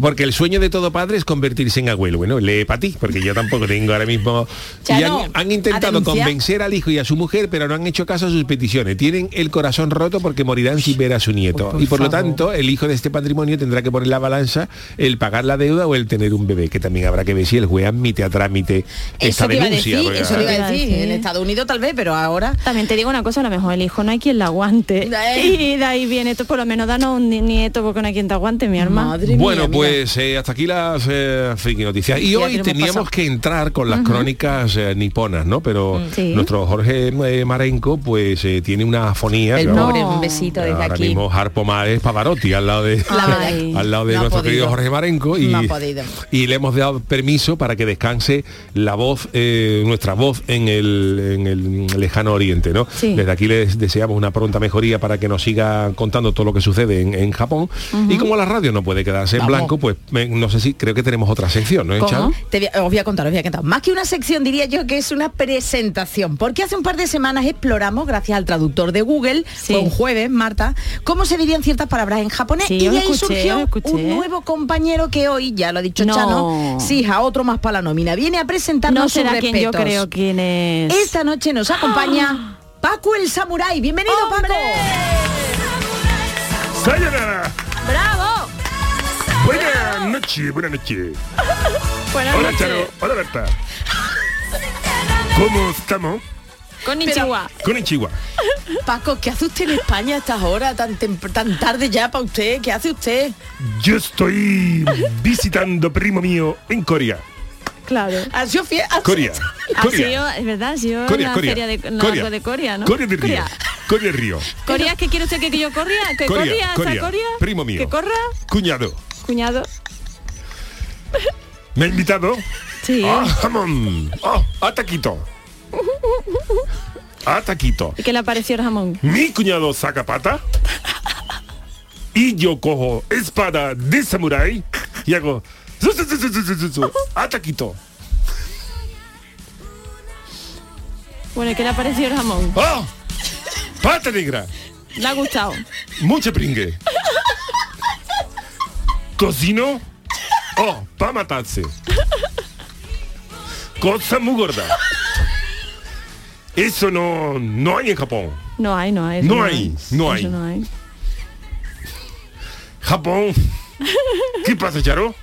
Porque el sueño de todo padre es convertirse en abuelo. Bueno, lee para ti, porque yo tampoco tengo ahora mismo. y Chano, han, intentado convencer al hijo y a su mujer, pero no han hecho caso a sus peticiones. Tienen el corazón roto porque morirán sin ver a su nieto. Uy, por y por lo tanto, el hijo de este patrimonio tendrá que poner la balanza el pagar la deuda o el tener un bebé, que también habrá que ver si el juez admite a trámite esta Eso denuncia. decir, eso te iba a decir. En Estados Unidos tal vez, pero ahora... También te digo una cosa, a lo mejor el hijo no hay quien la aguante. Eh. Y de ahí viene esto, por lo menos danos un ni- nieto porque no hay quien te aguante, mi arma. Madre mía, Bueno, mira. pues eh, hasta aquí las eh, friki noticias. Y Ya hoy teníamos pasado. que entrar con las crónicas eh, niponas, ¿no? Pero Sí. nuestro Jorge eh, Marenco, pues tiene una afonía. El pobre, un besito desde ahora aquí. mismo Harpo Mar es Pavarotti al lado de al lado de no nuestro querido Jorge Marenco y, No y le hemos dado permiso para que descanse la voz, nuestra voz en el, en el lejano oriente, ¿no? Sí. Desde aquí les deseamos una pronta mejoría para que nos siga contando todo lo que sucede en, en Japón. Y como la radio no puede quedarse en blanco, pues me- no sé si creo que tenemos otra sección, ¿no? ¿eh. Te voy a- os voy a contar, os voy a contar. Más que una sección diría yo que es una presentación, porque hace un par de semanas exploramos, gracias al traductor de Google, Sí. fue un jueves, Marta, cómo se dirían ciertas palabras en japonés. Sí, y de ahí escuché, surgió un nuevo compañero que hoy, ya lo ha dicho No. Chano, sí, a otro más para la nómina, viene a presentarnos No sus será quien yo respetos. creo quién es. Esta noche nos acompaña Paco el Samurai. Bienvenido, ¡Hombre! Paco. ¡Sayonara! ¡Bravo! Buenas noches, buenas noches. Buenas Hola, noches. Charo. Hola, Berta. ¿Cómo estamos? Con Ichiwa. Con Chihuahua. Paco, ¿qué hace usted en España a estas horas, tan, tan tarde ya para usted? ¿Qué hace usted? Yo estoy visitando primo mío en Corea. Claro. ¿Ha sido fiel? ¿Ha Corea. Ha Corea. sido, es verdad, ha sido Corea, la Corea. feria de, la- Corea. de Corea, ¿no? Corea del Río. Corea. Corea del Río. Corea, ¿qué quiere usted que, que yo corría? ¿Que Corea, Corea. Corea? Primo mío. ¿Que corra? Cuñado. Cuñado. ¿Me ha invitado? Sí. Ah, jamón. Ah, a taquito. A taquito. ¿Y qué le pareció el jamón? Mi cuñado saca pata. Y yo cojo espada de samurái y hago a taquito. Bueno, ¿y qué le pareció el jamón? ¡Ah! Pata negra. ¿Le ha gustado? Mucho pringue. Cocino. Oh, para matarse. Cosa muy gorda. Eso no, no hay en Japón. No hay, no hay. No hay, no hay. Eso no hay. Japón. ¿Qué pasa, Charo?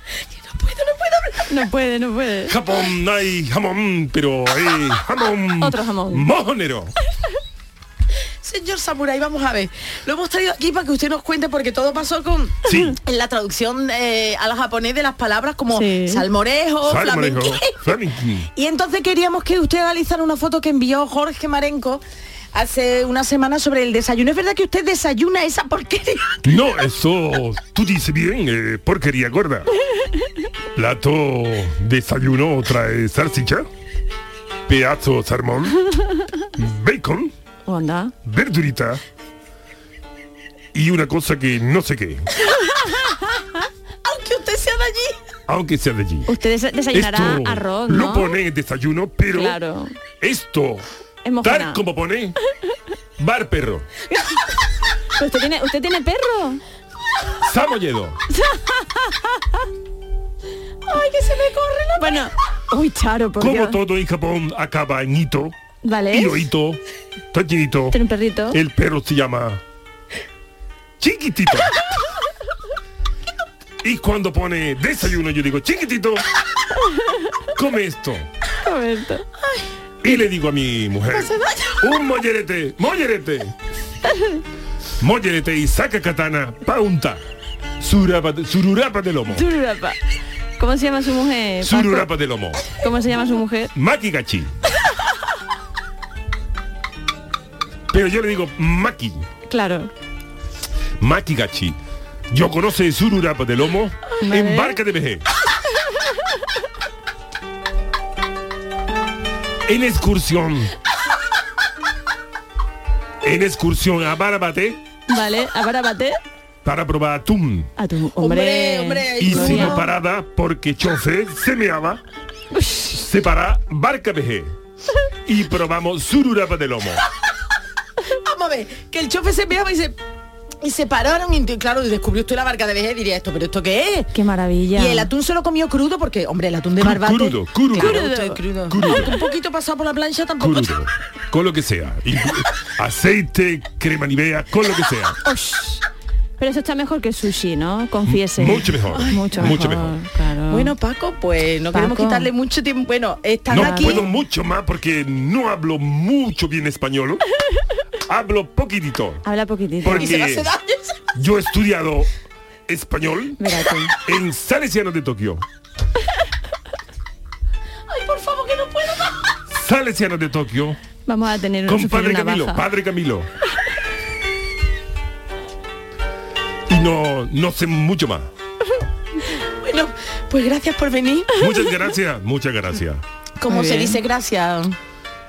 No puede, no puede. Japón hay jamón, pero hay jamón. Otro jamón. Mojonero. Señor Samurai, vamos a ver. Lo hemos traído aquí para que usted nos cuente porque todo pasó con Sí. en la traducción eh, a la japonés de las palabras como Sí. salmorejo, Salmorejo, flamenquín. flamenquín. Y entonces queríamos que usted analizara una foto que envió Jorge Marenco hace una semana sobre el desayuno. ¿Es verdad que usted desayuna esa porquería? No, eso tú dices bien, eh, porquería gorda. Plato desayuno trae salchicha, pedazo de salmón, bacon, ¿O anda? verdurita y una cosa que no sé qué. Aunque usted sea de allí. aunque sea de allí. Usted des- desayunará Esto arroz, Lo ¿no? pone en desayuno, pero Claro. esto, Es tal como pone, bar perro, Pero usted tiene, usted tiene perro. samolledo. Ay, que se me corre la... Bueno, uy, Charo, por Como Dios. todo en Japón acaba en hito, Vale. y lo hito, taquinito, Tiene un perrito. el perro se llama chiquitito. Y cuando pone desayuno yo digo, chiquitito, come esto. Roberto. Y le digo a mi mujer, un mollerete, mollerete. Mollerete y saca katana, paunta. Surapa sururapa de lomo. Sururapa. ¿Cómo se llama su mujer? Sururapa de lomo. ¿Cómo se llama su mujer? Makigachi. Pero yo le digo maki, Claro. makigachi. Yo conoce sururapa de lomo Vale. en barca de vejez. En excursión. En excursión a Barabate Vale, a Barabate. para probar atún. A tu Hombre, hombre. hombre, Hicimos Gloria. parada porque chofe se meaba. Se para barca vejez. Y probamos sururapa de lomo. Vamos a ver, que el chofe se veaba y se... Y se pararon y claro, descubrió usted la barca de vejez y diría esto, pero ¿esto qué es? Qué maravilla. Y el atún se lo comió crudo porque, hombre, el atún de barbate... crudo, crudo. Claro, Crudo. usted crudo. Crudo. Un poquito pasado por la plancha tampoco... Crudo. Con lo que sea. Y aceite, crema nivea, con lo que sea. Pero eso está mejor que el sushi, ¿no? Confiese. Mucho mejor. Mucho, Mucho mejor. mejor. Claro. Bueno, Paco, pues no queremos quitarle mucho tiempo. Bueno, están No aquí... puedo mucho más porque no hablo mucho bien español. Hablo poquitito. Habla poquitito. Porque yo he estudiado español en Salesiano de Tokio. Ay, por favor, que no puedo más. Salesiano de Tokio Vamos a tener con Padre una Camilo, baja. Padre Camilo. Y no, no sé mucho más. Bueno, pues gracias por venir. Muchas gracias, muchas gracias. Como Muy se dice gracias.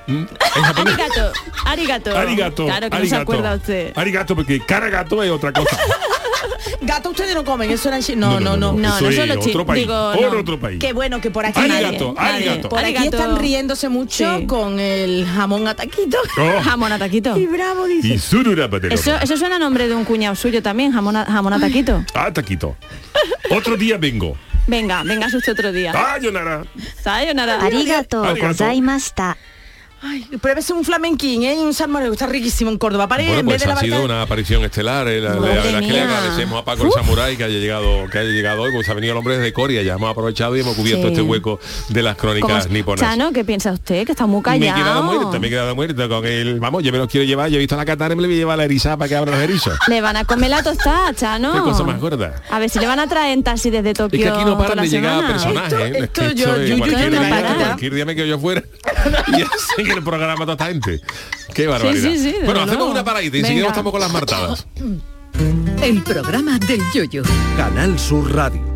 Mm. Arigato. Arigato. Arigato. Claro que no se arigato. acuerda usted. Arigato, porque cara gato es otra cosa. Gato ustedes no comen, eso era en Chi- No, no, no. no. Eso no es son los chi- otro país. digo, por no. otro país. Qué bueno que por aquí Arigato, nadie- arigato. Por aquí Arigato. están riéndose mucho Sí. con el jamón ataquito. Oh, Jamón a taquito. Y bravo dice. y sururapa de Eso, eso suena a nombre de un cuñado suyo también, jamón jamón a taquito. Ah, taquito. Otro día vengo. Venga, venga usted otro día. Sayonara. Sayonara. Arigato Arigato. gozaimashita. Ay, pruébese un flamenquín, ¿eh? Y un salmorero, está riquísimo en Córdoba. Bueno, en pues vez de la ha sido una aparición estelar. eh, la, la- verdad es que le agradecemos a Paco el Samurai que haya llegado, que haya llegado hoy, pues ha venido el hombre desde Coria, ya hemos aprovechado y hemos cubierto Sí. este hueco de las ¿Cómo- crónicas niponas. Chano, ¿qué piensa usted? Que está muy me he quedado callado. muerta, me he quedado muerta con el. Vamos, yo me lo quiero llevar, yo he visto la katana y me le voy a llevar la erizada para que abra los erizos. Le van a comer la tostada, Chano. Qué cosa más gorda. A ver si le van a traer en taxi desde Tokio. Es que aquí no paran de llegar personajes. Esto-. Es que esto esto yo- es yo- yo cualquier, día, para. cualquier día me quedo yo fuera y el programa toda esta gente. Qué barbaridad. sí, sí, desde bueno, hacemos luego. una paradita y seguimos estamos con las martadas. El programa del yoyo. Canal Sur Radio.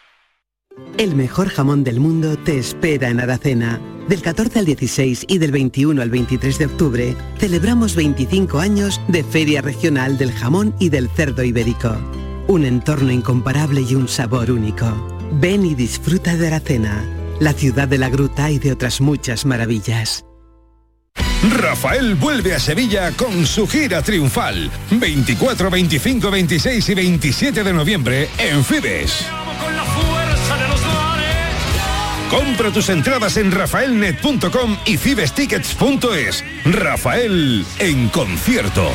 El mejor jamón del mundo te espera en Aracena. Del 14 al 16 y del 21 al 23 de octubre celebramos 25 años de Feria Regional del Jamón y del Cerdo Ibérico. Un entorno incomparable y un sabor único. Ven y disfruta de Aracena, la ciudad de la gruta y de otras muchas maravillas. Rafael vuelve a Sevilla con su gira triunfal. 24, 25, 26 y 27 de noviembre en Fibes. Compra tus entradas en rafaelnet.com y fibestickets.es. Rafael en concierto.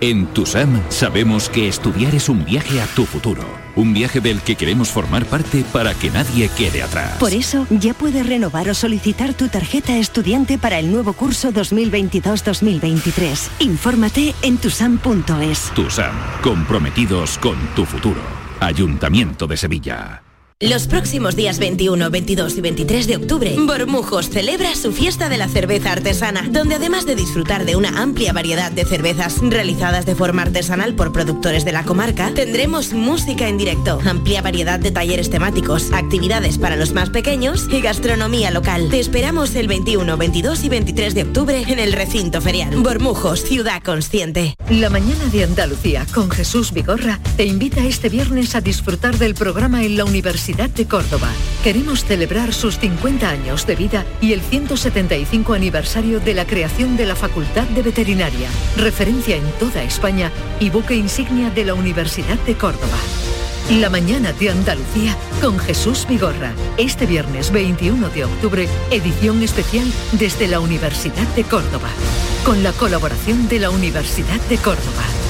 En TUSAM sabemos que estudiar es un viaje a tu futuro. Un viaje del que queremos formar parte para que nadie quede atrás. Por eso ya puedes renovar o solicitar tu tarjeta estudiante para el nuevo curso 2022-2023. Infórmate en tusam.es. TUSAM, comprometidos con tu futuro. Ayuntamiento de Sevilla. Los próximos días 21, 22 y 23 de octubre, Bormujos celebra su fiesta de la cerveza artesana, donde además de disfrutar de una amplia variedad de cervezas realizadas de forma artesanal por productores de la comarca, tendremos música en directo, amplia variedad de talleres temáticos, actividades para los más pequeños y gastronomía local. Te esperamos el 21, 22 y 23 de octubre en el recinto ferial. Bormujos, ciudad consciente. La mañana de Andalucía con Jesús Vigorra te invita este viernes a disfrutar del programa en la Universidad de Córdoba. Queremos celebrar sus 50 años de vida y el 175 aniversario de la creación de la Facultad de Veterinaria, referencia en toda España y buque insignia de la Universidad de Córdoba. La mañana de Andalucía con Jesús Vigorra. Este viernes 21 de octubre, edición especial desde la Universidad de Córdoba. Con la colaboración de la Universidad de Córdoba.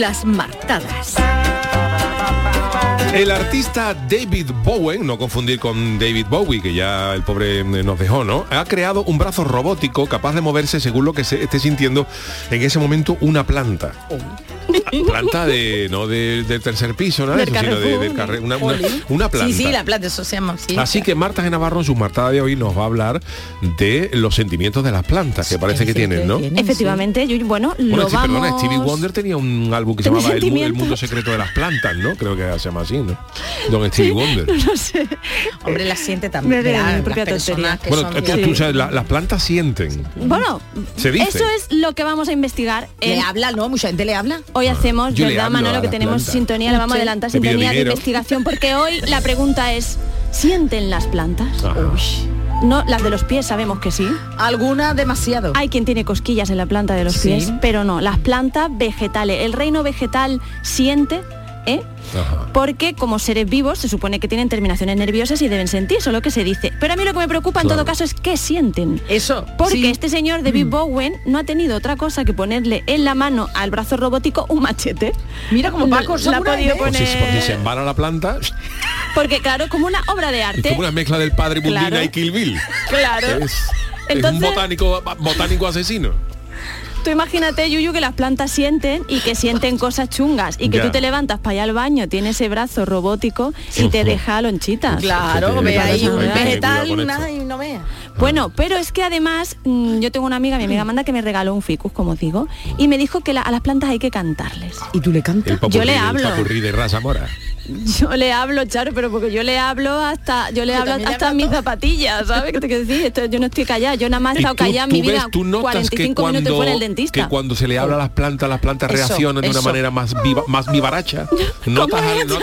Las martadas. El artista David Bowen, no confundir con David Bowie, que ya el pobre nos dejó, ¿no? Ha creado un brazo robótico capaz de moverse según lo que se esté sintiendo en ese momento una planta. Planta de, no de- del tercer piso, nada de Del eso, sino de, del una, una- una planta. Sí, sí, la planta, eso se llama. sí. Así que Marta de Navarro en su martada de hoy nos va a hablar de los sentimientos de las plantas que parece que tienen, ¿no? Efectivamente, yo, bueno, Bueno, lo sí, vamos... perdona, Stevie Wonder tenía un álbum que se llamaba el, mundo secreto de las plantas, ¿no? Creo que se llama así, ¿no? Don Stevie Wonder. No sé. Hombre, la siente también. Las personas que Bueno, son tú, de- tú sabes, la- las plantas sienten. Bueno, Se dice. eso es lo que vamos a investigar. Le habla, ¿no? Mucha gente le habla. Hoy hacemos, Yo ¿verdad, Manolo? Que tenemos sintonía, le vamos a adelantar sintonía de investigación, porque hoy la pregunta es, ¿sienten las plantas? No, las de los pies sabemos que sí. Alguna demasiado. Hay quien tiene cosquillas en la planta de los Sí. pies, pero no, las plantas vegetales. El reino vegetal siente, ¿eh? Porque como seres vivos se supone que tienen terminaciones nerviosas y deben sentir, eso es lo que se dice. Pero a mí lo que me preocupa en Claro. todo caso es qué sienten. Eso. Porque sí. este señor David Bowen no ha tenido otra cosa que ponerle en la mano al brazo robótico un machete. Mira como No- Paco la ha Samurai, podido ¿eh? Poner- por si se embala la planta, Porque claro, como una obra de es arte. como una mezcla del padre Bundina Claro. y Kill Bill. Claro. Es, un botánico, botánico asesino. Tú imagínate, Yuyu, que las plantas sienten y que sienten cosas chungas y que Ya. tú te levantas para ir al baño, tienes ese brazo robótico y te deja lonchitas. Claro, Sí, ve ahí un vegetal nada, y no vea. Bueno, pero es que además mm, yo tengo una amiga, mi amiga Amanda, que me regaló un ficus, como digo, y me dijo que la- a las plantas hay que cantarles. ¿Y tú le cantas? Yo le hablo. de raza mora. Yo le hablo, Charo, pero porque yo le hablo hasta, yo le hablo hasta mis zapatillas, ¿sabes qué te quiero decir? Esto- yo no estoy callada, yo nada más he estado callada en mi vida tú notas 45 que minutos cuando, fuera el dentista. que cuando se le habla a las plantas, las plantas Eso, reaccionan de una manera más viva, más vivaracha. ¿Notas, a notas,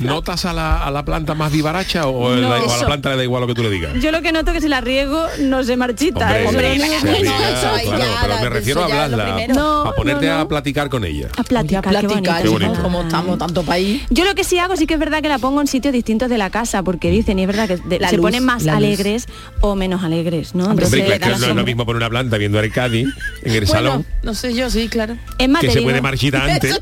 a notas a, la, a la planta más vivaracha o, No. la- o a la planta le da igual lo que tú le digas? Yo lo que noto que si la riego no se marchita. Hombre, es se riega, claro, ya, pero me refiero a es hablarla. No, a ponerte no, no. a platicar con ella. A platicar, a qué platicar, Qué bonito. como estamos tanto país. Yo lo que sí hago sí que es verdad que la pongo en sitios distintos de la casa, porque dicen, y es verdad que de- La se luz, ponen más luz. alegres o menos alegres, ¿no? Hombre, Hombre, es la no es lo mismo poner una planta viendo Cádiz en el Bueno, salón, no sé yo, sí, claro. es más, que se puede marchitar antes,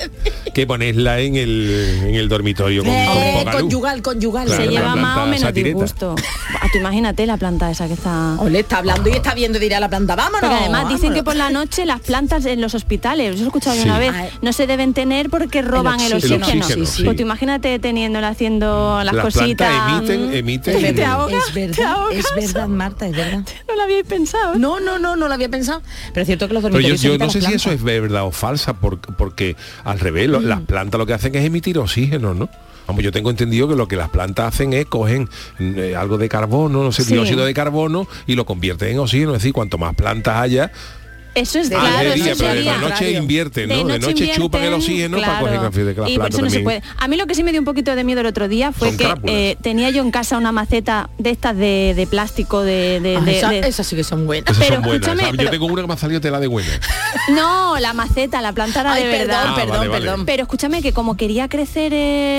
que ponerla en el, en el dormitorio con, Eh, con poca luz. conyugal, conyugal. Claro, se lleva más o menos satireta. disgusto. Ah, tú imagínate la planta esa que está... Ole, está hablando y está viendo, dirá la planta, vámonos. Porque además dicen que por la noche las plantas en los hospitales, lo he escuchado yo Sí. una vez, Ah, no se deben tener porque roban el oxígeno. oxígeno. El oxígeno, sí. Pues tú imagínate teniéndola haciendo las, Las cositas. emiten, mm, emiten. te Es te verdad, ahogas. es verdad, Marta, es verdad. No lo habíais pensado. No, no, no, no lo había pensado. Pero es cierto que los Pero yo, no sé si eso es verdad o falsa, por- porque al revés, lo- las plantas lo que hacen es emitir oxígeno, ¿no? Vamos, yo tengo entendido que lo que las plantas hacen es cogen eh, algo de carbono, no sé, Sí. dióxido de carbono y lo convierten en oxígeno. Es decir, cuanto más plantas haya, Eso es Ah, claro, de día, eso pero de noche invierten, ¿no? De noche, chupan el oxígeno para coger café de que las y por plantas eso no se también. puede. A mí lo que sí me dio un poquito de miedo el otro día fue Son que eh, tenía yo en casa una maceta de estas de, de plástico de, de- Ah, de- esa- de- esas sí que son buenas. Esas Pero son buenas. escúchame, Yo pero- tengo una que me ha salido tela de buena. No, la maceta, la planta era Ay, de perdón, verdad. Ah, perdón, vale, vale. perdón. Pero escúchame que como quería crecer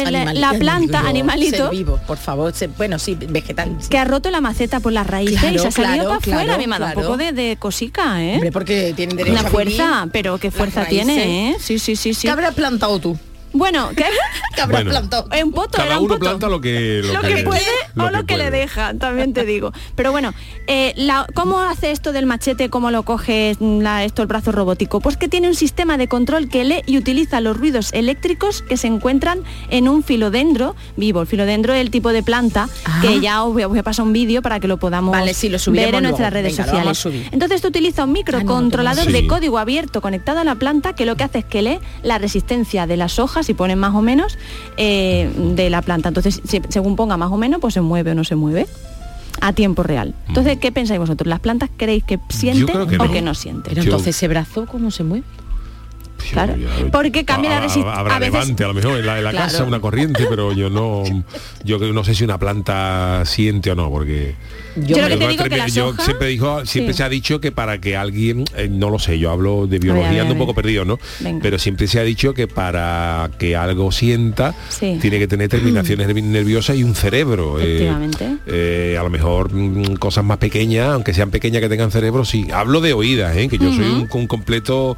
la- la planta, animalito, ser vivo, por favor. bueno, sí, vegetal. sí. que ha roto la maceta por las raíces y se ha salido para afuera. me ha dado un poco de, de cosica, ¿eh? Hombre, porque tienen derecho Una a fuerza, pero qué fuerza tiene, ¿eh? Sí, sí, sí, sí. ¿Qué habrás plantado tú? Bueno, ¿qué? ¿Qué habrás Bueno. plantado? En poto, era Cada un uno poto. planta lo que lo que puede o lo que le deja, también te digo. Pero bueno, eh, la- ¿cómo hace esto del machete? ¿Cómo lo coge mm, la- esto el brazo robótico? Pues que tiene un sistema de control que lee y utiliza los ruidos eléctricos que se encuentran en un filodendro vivo. El filodendro es el tipo de planta que ya os voy, a, os voy a pasar un vídeo para que lo podamos Vale, sí, lo ver en nuestras luego. redes Venga, sociales. Entonces esto utiliza un microcontrolador Sí. de código abierto conectado a la planta que lo que hace es que lee la resistencia de las hojas y ponen más o menos eh, de la planta. Entonces, si- según ponga más o menos, pues se mueve o no se mueve a tiempo real. Entonces, ¿qué pensáis vosotros? ¿Las plantas creéis que sienten que o no. que no sienten? Pero entonces ese brazo, ¿cómo se mueve? Claro. Porque cambia la resistencia. Habrá A veces levante a lo mejor en la, en la Claro. casa una corriente, pero yo no yo no sé si una planta siente o no, porque Yo lo que te yo digo que termi- las yo hojas- siempre dijo, siempre Sí. se ha dicho que para que alguien, eh, no lo sé, yo hablo de biología, ando un poco perdido, ¿no? Venga. Pero siempre se ha dicho que para que algo sienta Sí. tiene que tener terminaciones nerviosas y un cerebro. eh, Efectivamente. eh, a lo mejor mm, cosas más pequeñas, aunque sean pequeñas que tengan cerebro, sí. Hablo de oídas, ¿eh? que yo soy un, un completo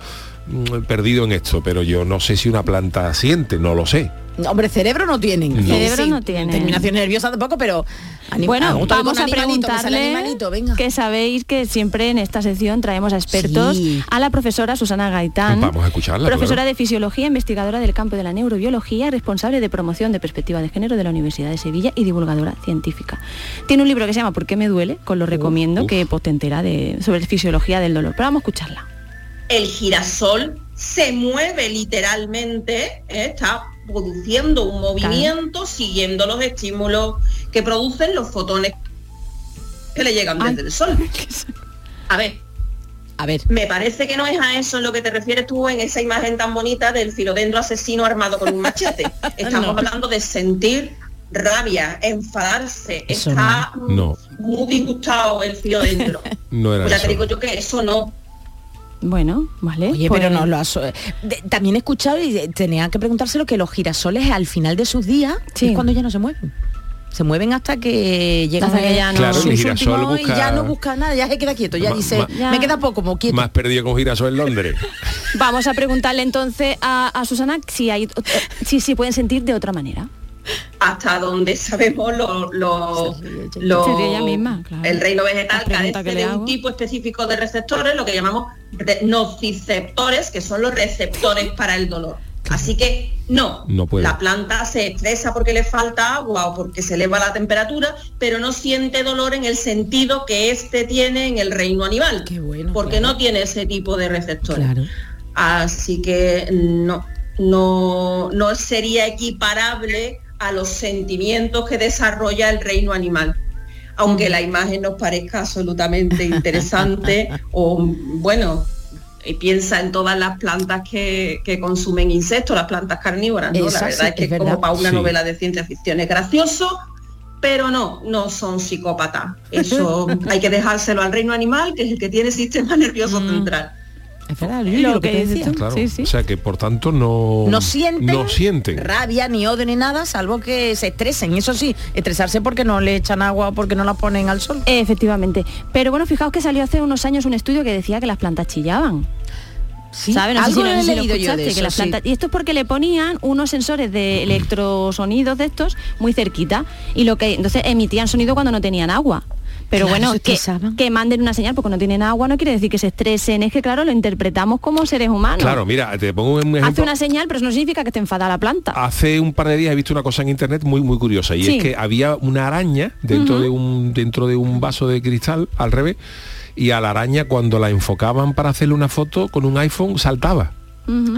perdido en esto, pero yo no sé si una planta siente, no lo sé. No, Hombre, cerebro no tienen. No. Cerebro no tienen. Terminación nerviosa tampoco, pero... anim- Bueno, ah, vamos a sale preguntarle animalito, venga. que sabéis que siempre en esta sección traemos a expertos Sí. a la profesora Susana Gaitán, Vamos a escucharla, profesora claro. de fisiología, investigadora del campo de la neurobiología, responsable de promoción de perspectiva de género de la Universidad de Sevilla y divulgadora científica. Tiene un libro que se llama ¿Por qué me duele? Con lo recomiendo, uf. que pues, te entera de, sobre fisiología del dolor. Pero vamos a escucharla. El girasol se mueve literalmente, ¿eh? está produciendo un movimiento siguiendo los estímulos que producen los fotones que le llegan Ay. desde el sol. A ver, A ver, me parece que no es a eso lo que te refieres tú en esa imagen tan bonita del filodendro asesino armado con un machete. Estamos No. hablando de sentir rabia, enfadarse, Eso está No. muy disgustado el filodendro. No era Pues ya eso. te digo yo que eso no. Bueno, vale. Oye, pues- pero no lo has... de- también he escuchado y eh, tenía que preguntárselo que los girasoles al final de sus días Sí. es cuando ya no se mueven. Se mueven hasta que llegan Hasta que ya no- Claro, el sus girasol últimos y busca- ya no busca nada, ya se queda quieto, ya Ma- dice, ma- me queda poco, como quieto. Más perdido con girasol en Londres. Vamos a preguntarle entonces a, a Susana si hay si, si pueden sentir de otra manera. Hasta donde sabemos lo, lo- lo- ella misma, claro. el reino vegetal carece de hago. un tipo específico de receptores, lo que llamamos re- nociceptores, que son los receptores para el dolor. Así que no, No puede. la planta se estresa porque le falta agua o porque se eleva la temperatura, pero no siente dolor en el sentido que éste tiene en el reino animal, Qué bueno, porque claro. no tiene ese tipo de receptores. Claro. Así que no, no, no sería equiparable a los sentimientos que desarrolla el reino animal. Aunque la imagen nos parezca absolutamente interesante o bueno, y piensa en todas las plantas que, que consumen insectos, las plantas carnívoras, ¿no? Esa La verdad sí, es que es como verdad. para una Sí. novela de ciencia ficción es gracioso, pero no, no son psicópatas. Eso hay que dejárselo al reino animal, que es el que tiene sistema nervioso central. Es verdad, Lo que, que dices tú. Claro. Sí, sí. O sea que por tanto no No sienten, no sienten. rabia, ni odio, ni nada, salvo que se estresen. Eso sí, estresarse porque no le echan agua o porque no la ponen al sol. Efectivamente. Pero bueno, fijaos que salió hace unos años un estudio que decía que las plantas chillaban. Sí, eso, las sí. plantas- Y esto es porque le ponían unos sensores de electrosonidos de estos muy cerquita. Y lo que entonces emitían sonido cuando no tenían agua. Pero Claro, bueno, que, manden una señal porque no tienen agua no quiere decir que se estresen, es que claro, lo interpretamos como seres humanos. Claro, mira, te pongo un ejemplo. Hace una señal, pero eso no significa que esté enfadada la planta. Hace un par de días he visto una cosa en internet muy muy curiosa y Sí. es que había una araña dentro de un dentro de un vaso de cristal al revés y a la araña cuando la enfocaban para hacerle una foto con un iPhone saltaba.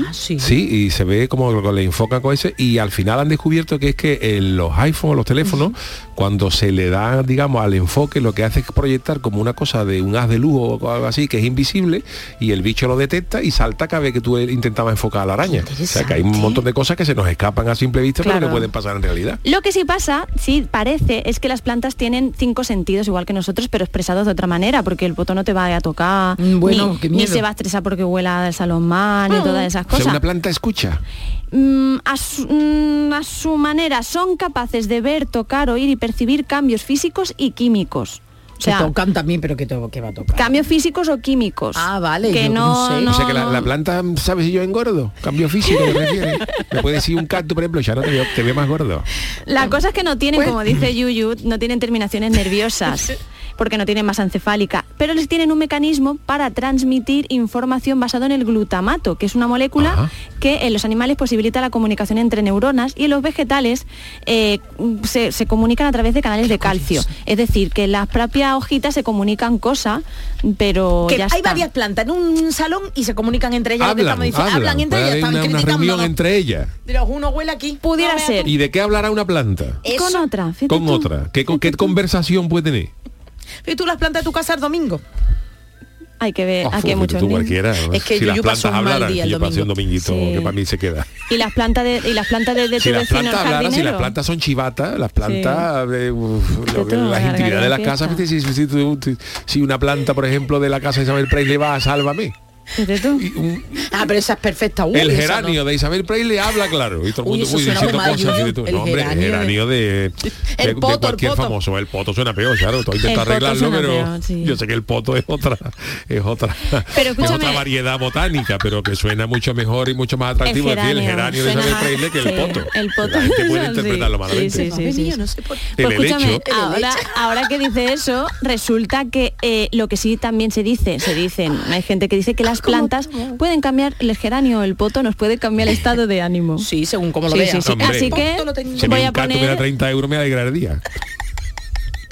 Ah, sí. Sí, y se ve como lo- le enfocan con ese y al final han descubierto que es que en los iPhones, los teléfonos, cuando se le da, digamos, al enfoque, lo que hace es proyectar como una cosa de un haz de luz o algo así, que es invisible, y el bicho lo detecta y salta cada vez que tú intentabas enfocar a la araña. O sea que hay un montón de cosas que se nos escapan a simple vista, pero que pueden pasar en realidad. Lo que sí pasa, sí parece, es que las plantas tienen cinco sentidos igual que nosotros, pero expresados de otra manera, porque el poto no te va a tocar, Mm, bueno, ni, se va a estresar porque huela del salón mal, ni todas esas O sea, cosas. una planta escucha. Mm, a, su, mm, a su manera son capaces de ver, tocar, oír y percibir cambios físicos y químicos. O sea, Se tocan también, pero que, to- que va a tocar. cambios físicos o químicos. Ah, vale, Que yo no, no sé. no- o sea que la, planta, ¿sabes si yo engordo? Cambio físico. Me puede decir un cactus, por ejemplo, ya no te veo, te veo más gordo. La cosa es que no tienen, Pues- como dice Yuyu, no tienen terminaciones nerviosas, porque no tienen masa encefálica, pero les tienen un mecanismo para transmitir información basado en el glutamato, que es una molécula Ajá. que en los animales posibilita la comunicación entre neuronas y en los vegetales eh, se, se comunican a través de canales de calcio. Es decir, que las propias hojitas se comunican cosas, pero Que ya hay está. varias plantas en un salón y se comunican entre ellas. Hablan, estamos diciendo. hablan. entre ellas, están una, reunión entre ellas. Pero uno huele aquí. Pudiera No, ser. ¿Y de qué hablará una planta? Eso. Con otra, fíjate Con tú. otra. ¿Qué, con- ¿Qué conversación puede tener? ¿Y tú las plantas de tu casa el domingo? Hay que ver, Oh, aquí hay fíjate muchos tú cualquiera. Es que si las plantas un mal hablaran, día que el yo pasé un domingo. dominguito Sí. que para mí se queda. Y las plantas de, y las plantas de, de tu si las plantas hablaran, si las jardinero. plantas son chivatas, las plantas, eh, uf, lo que- todo, las intimidades de las casas, si, si tú- si- si una planta, por ejemplo, de la casa de Isabel Presley va a Sálvame. Fíjate tú. Ah, pero esa es perfecta. Uy, el geranio de Isabel Presley habla claro. Y todo el Uy, mundo uy, suena diciendo cosas. Fíjate tú. El No, hombre, el geranio de- geranio de, de, El de poto, el cualquier poto. famoso. El poto suena peor, claro. Todo intenta El poto arreglarlo, pero peor, sí. yo sé que el poto es otra, es otra, Pero es otra variedad botánica, pero que suena mucho mejor y mucho más atractivo decir el geranio de Isabel Presley que el poto. El poto. La gente puede interpretarlo malamente. Sí, sí, sí, no sé por. El Pues escúchame, ahora, ahora que dice eso, resulta que eh, lo que sí también se dice, se dicen, hay gente que dice que las plantas pueden cambiar el geranio o el poto, nos puede cambiar el estado de ánimo. Sí, según como lo Sí, veas. sí, sí. Hombre, Así que voy me a poner 30 euros me alegraría.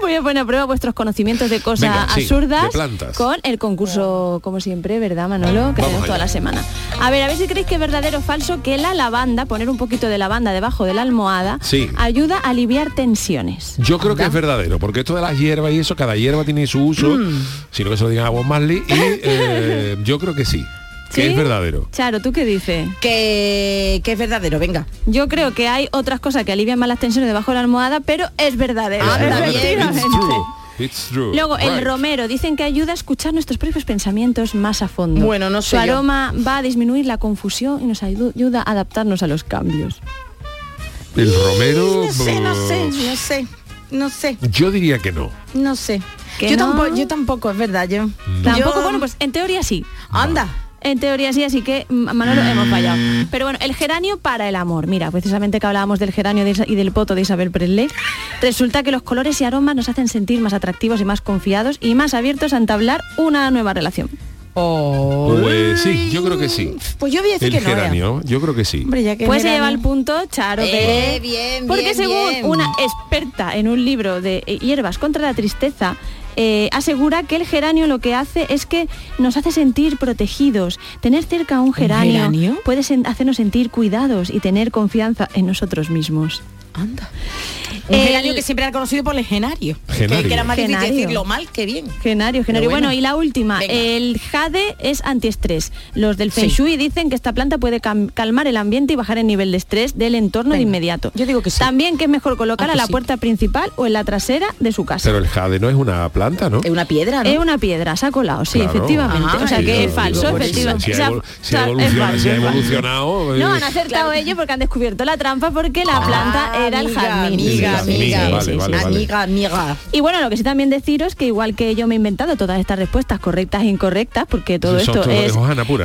Voy a poner a prueba vuestros conocimientos de cosas Venga, sí, absurdas de plantas. con el concurso, como siempre, ¿verdad, Manolo? Que hacemos toda la semana. A ver, a ver si creéis que es verdadero o falso que la lavanda, poner un poquito de lavanda debajo de la almohada, Sí. ayuda a aliviar tensiones. Yo creo que es verdadero, porque esto de las hierbas y eso, cada hierba tiene su uso, Mm. sino que se lo digan a Bob Marley, y eh, yo creo que sí, que es verdadero. Charo, ¿tú qué dices? Que, que es verdadero, venga. Yo creo que hay otras cosas que alivian más las tensiones debajo de la almohada, pero es verdadero. Ah. It's true. Luego, el romero dicen que ayuda a escuchar nuestros propios pensamientos más a fondo. Bueno, no Su sé yo. aroma va a disminuir la confusión y nos ayu- ayuda a adaptarnos a los cambios. El romero... No sé, no sé, no sé. No sé, Yo diría que no. no sé. ¿Que Yo no? tampoco, yo tampoco, es verdad, yo. Tampoco, Yo- bueno, pues en teoría sí. Anda. En teoría sí, así que mm, Manolo hemos fallado. Pero bueno, el geranio para el amor. Mira, precisamente que hablábamos del geranio de y del poto de Isabel Presley, resulta que los colores y aromas nos hacen sentir más atractivos y más confiados y más abiertos a entablar una nueva relación. Pues sí, yo creo que sí. Pues yo voy a decir El que no. ¿eh? geranio, yo creo que sí. Hombre, ya que Pues se lleva el punto, Charo. Eh, que- bien, Porque bien, según bien. una experta en un libro de hierbas contra la tristeza, eh, asegura que el geranio lo que hace es que nos hace sentir protegidos. Tener cerca a un geranio, geranio? puede sen- hacernos sentir cuidados y tener confianza en nosotros mismos. Anda. Un El- geranio que siempre era conocido por el genario. Genario. Que, que era más difícil Genario. decirlo mal que bien. Genario, genario. Bueno, bueno. y la última, Venga. el jade es antiestrés. Los del Feng Sí. Shui dicen que esta planta puede calmar el ambiente y bajar el nivel de estrés del entorno de inmediato. Yo digo que sí. También que es mejor colocar Ah, a la sí. puerta principal o en la trasera de su casa. Pero el jade no es una planta, ¿no? Es una piedra, ¿no? Es una piedra, se ha colado, sí, Claro. efectivamente. Ah, o sea Sí, que es falso, efectivamente. Si, ha evolucionado, No, eh, han acertado ellos porque han descubierto la trampa porque la planta Ah, era el amiga, jazmín. Amiga, amiga, sí, vale, vale, vale. amiga, amiga. Y bueno, lo que sí también deciros que igual que yo me he inventado todas estas respuestas correctas e incorrectas, porque todo son esto de es...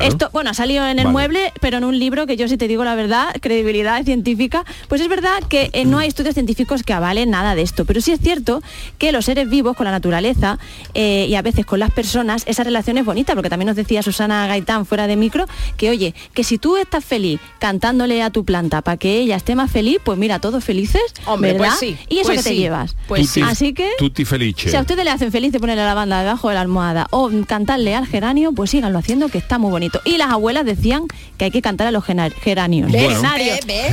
Esto, bueno, ha salido en el Vale. mueble, pero en un libro que yo si te digo la verdad, credibilidad científica, pues es verdad que eh, no hay estudios científicos que avalen nada de esto, pero sí es cierto que los seres vivos con la naturaleza eh, y a veces con las personas, esa relación es bonita, porque también nos decía Susana Gaitán fuera de micro, que oye, que si tú estás feliz cantándole a tu planta para que ella esté más feliz, pues mira, todos felices, Hombre, ¿verdad? pues sí, y eso pues que te sí, llevas. pues Tutti- Así que Tutti felice. si a ustedes le hacen feliz de ponerle la banda debajo de la almohada o cantarle al geranio, pues síganlo haciendo que está muy bonito. Y las abuelas decían que hay que cantar a los geranios. Bueno.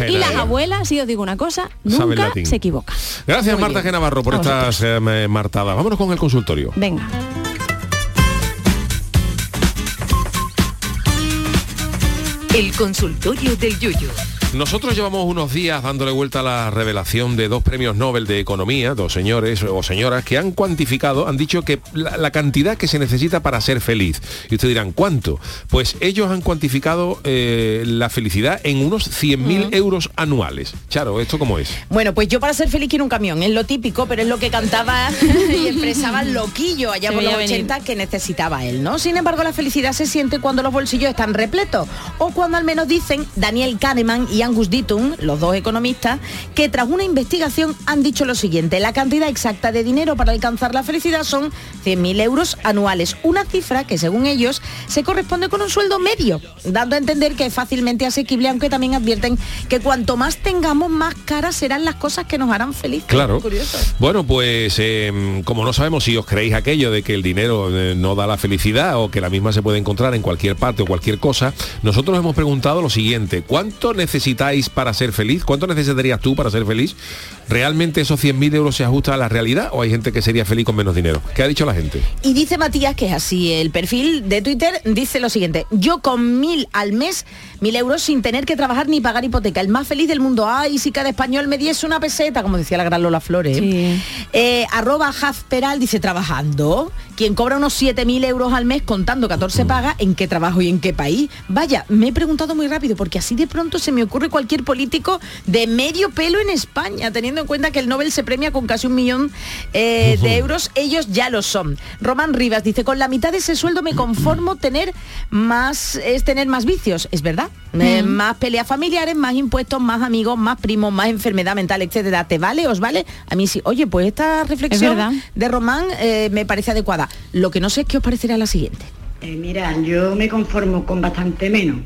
Y las abuelas, si os digo una cosa, Saben nunca se equivocan. Gracias Muy Marta. Genavarro por estas eh, martadas. Vámonos con el consultorio. Venga. El consultorio del Yuyu. Nosotros llevamos unos días dándole vuelta a la revelación de dos premios Nobel de Economía, dos señores o señoras que han cuantificado, han dicho que la, la cantidad que se necesita para ser feliz. Y ustedes dirán, ¿cuánto? Pues ellos han cuantificado eh, la felicidad en unos 100.000 euros anuales. Charo, ¿esto cómo es? Bueno, pues yo para ser feliz quiero un camión, es lo típico, pero es lo que cantaba y expresaba Loquillo allá Se por los veía venir. 80 que necesitaba él, ¿no? Sin embargo, la felicidad se siente cuando los bolsillos están repletos o cuando al menos dicen Daniel Kahneman y Angus Deaton, los dos economistas, que tras una investigación han dicho lo siguiente, la cantidad exacta de dinero para alcanzar la felicidad son 100.000 euros anuales, una cifra que según ellos se corresponde con un sueldo medio, dando a entender que es fácilmente asequible, aunque también advierten que cuanto más tengamos, más caras serán las cosas que nos harán felices. Claro. Bueno, pues eh, como no sabemos si os creéis aquello de que el dinero eh, no da la felicidad o que la misma se puede encontrar en cualquier parte o cualquier cosa, nosotros hemos preguntado lo siguiente, ¿cuánto necesitáis para ser feliz? ¿Cuánto necesitarías tú para ser feliz? ¿Realmente esos 100.000 euros se ajusta a la realidad o hay gente que sería feliz con menos dinero? ¿Qué ha dicho la gente? Y dice Matías, que es así, el perfil de Twitter dice lo siguiente, yo con mil al mes, mil euros sin tener que trabajar ni pagar hipoteca, el más feliz del mundo, ay, si cada español me diese una peseta, como decía la gran Lola Flores. Eh, arroba Hazperal dice, trabajando, quien cobra unos 7.000 euros al mes contando 14 pagas, ¿en qué trabajo y en qué país? Vaya, me he preguntado muy rápido, porque así de pronto se me ocurre cualquier político de medio pelo en España, teniendo en cuenta que el Nobel se premia con casi un millón eh, de euros, ellos ya lo son. Román Rivas dice, con la mitad de ese sueldo me conformo tener más, es tener más vicios, es verdad. Eh, más peleas familiares, más impuestos, más amigos, más primos, más enfermedad mental, etcétera. ¿Te vale? ¿Os vale? A mí sí. Oye, pues esta reflexión de Román eh, me parece adecuada. Lo que no sé es qué os parecerá la siguiente. Eh, mira, yo me conformo con bastante menos.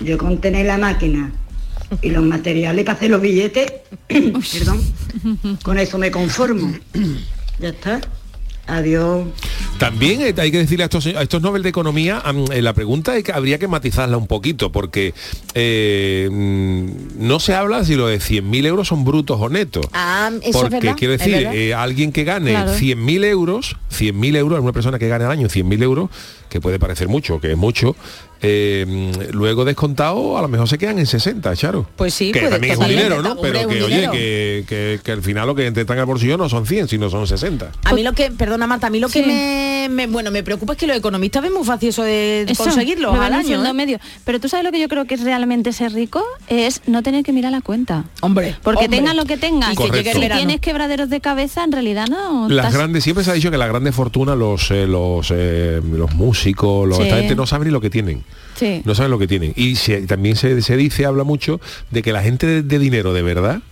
Yo con tener la máquina y los materiales para hacer los billetes, perdón, con eso me conformo. Ya está. Adiós. También eh, hay que decirle a estos, a estos Nobel de Economía, eh, la pregunta es que habría que matizarla un poquito, porque eh, mm, no se habla si lo de 100.000 euros son brutos o netos. Ah, eso Porque es verdad. quiero es decir, eh, alguien que gane Claro. 100.000 euros, 100.000 euros, una persona que gane al año 100.000 euros, que puede parecer mucho, que es mucho, eh, luego descontado a lo mejor se quedan en 60, Charo. Pues sí, que puede- también es un dinero, ¿no? hombre, Pero que, oye, que, que- que al final lo que te están al bolsillo no son 100, sino son 60. A mí lo que, perdona Marta, a mí lo que me, me- bueno, me preocupa es que los economistas ven muy fácil eso de Eso, conseguirlo me al año. ¿eh? medio. Pero tú sabes lo que yo creo que es realmente ser rico es no tener que mirar la cuenta. Hombre, Porque hombre. tengas lo que tengas. Si tienes quebraderos de cabeza, en realidad no. Las estás- grandes, siempre se ha dicho que las grandes fortunas, los eh, los, eh, los músicos, los, Sí. esta gente no saben ni lo que tienen. No saben lo que tienen. Y también se, se dice, habla mucho de que la gente de dinero de verdad,